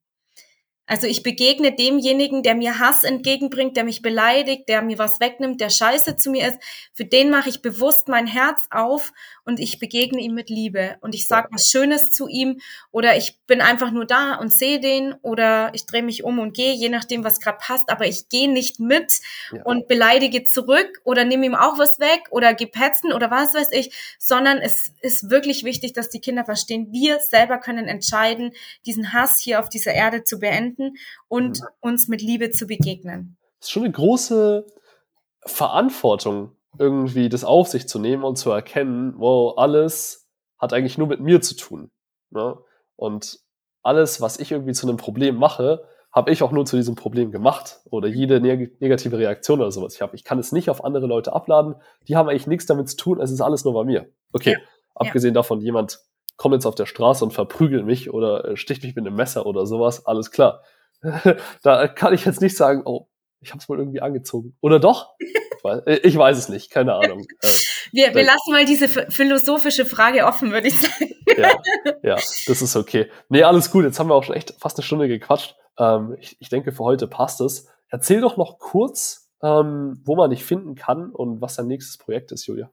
Also ich begegne demjenigen, der mir Hass entgegenbringt, der mich beleidigt, der mir was wegnimmt, der scheiße zu mir ist. Für den mache ich bewusst mein Herz auf und ich begegne ihm mit Liebe. Und ich sage was Schönes zu ihm oder ich bin einfach nur da und sehe den oder ich drehe mich um und gehe, je nachdem, was gerade passt. Aber ich gehe nicht mit ja. und beleidige zurück oder nehme ihm auch was weg oder gepetzen oder was weiß ich, sondern es ist wirklich wichtig, dass die Kinder verstehen, wir selber können entscheiden, diesen Hass hier auf dieser Erde zu beenden finden und mhm. uns mit Liebe zu begegnen. Das ist schon eine große Verantwortung, irgendwie das auf sich zu nehmen und zu erkennen, wow, alles hat eigentlich nur mit mir zu tun. Ne? Und alles, was ich irgendwie zu einem Problem mache, habe ich auch nur zu diesem Problem gemacht oder jede neg negative Reaktion oder sowas ich habe. Ich kann es nicht auf andere Leute abladen. Die haben eigentlich nichts damit zu tun. Es ist alles nur bei mir. Okay, ja. abgesehen ja. davon, jemand kommt jetzt auf der Straße und verprügelt mich oder äh, sticht mich mit einem Messer oder sowas, alles klar. da kann ich jetzt nicht sagen, oh, ich habe es wohl irgendwie angezogen. Oder doch? Ich weiß, äh, ich weiß es nicht, keine Ahnung. Äh, wir, wir lassen mal diese philosophische Frage offen, würde ich sagen. ja, ja, das ist okay. Nee, alles gut. Jetzt haben wir auch schon echt fast eine Stunde gequatscht. Ähm, ich, ich denke, für heute passt es. Erzähl doch noch kurz, ähm, wo man dich finden kann und was dein nächstes Projekt ist, Julia.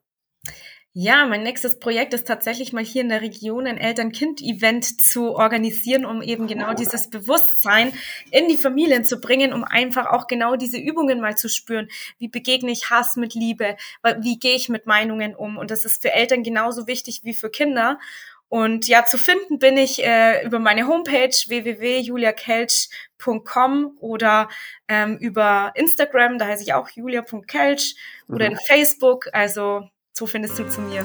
Ja, mein nächstes Projekt ist tatsächlich mal hier in der Region ein Eltern-Kind-Event zu organisieren, um eben genau dieses Bewusstsein in die Familien zu bringen, um einfach auch genau diese Übungen mal zu spüren. Wie begegne ich Hass mit Liebe? Wie gehe ich mit Meinungen um? Und das ist für Eltern genauso wichtig wie für Kinder. Und ja, zu finden bin ich äh, über meine Homepage www.juliakelch.com oder ähm, über Instagram, da heiße ich auch julia.kelch oder mhm. in Facebook. Also so findest du zu mir.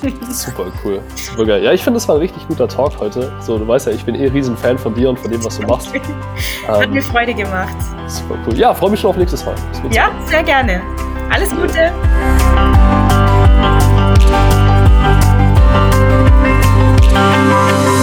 Super cool. Super geil. Ja, ich finde, es war ein richtig guter Talk heute. So, du weißt ja, ich bin eh riesen Fan von dir und von dem, was du machst. Hat ähm, mir Freude gemacht. Super cool. Ja, freue mich schon auf nächstes Mal. Ja, super. sehr gerne. Alles Gute. Ja.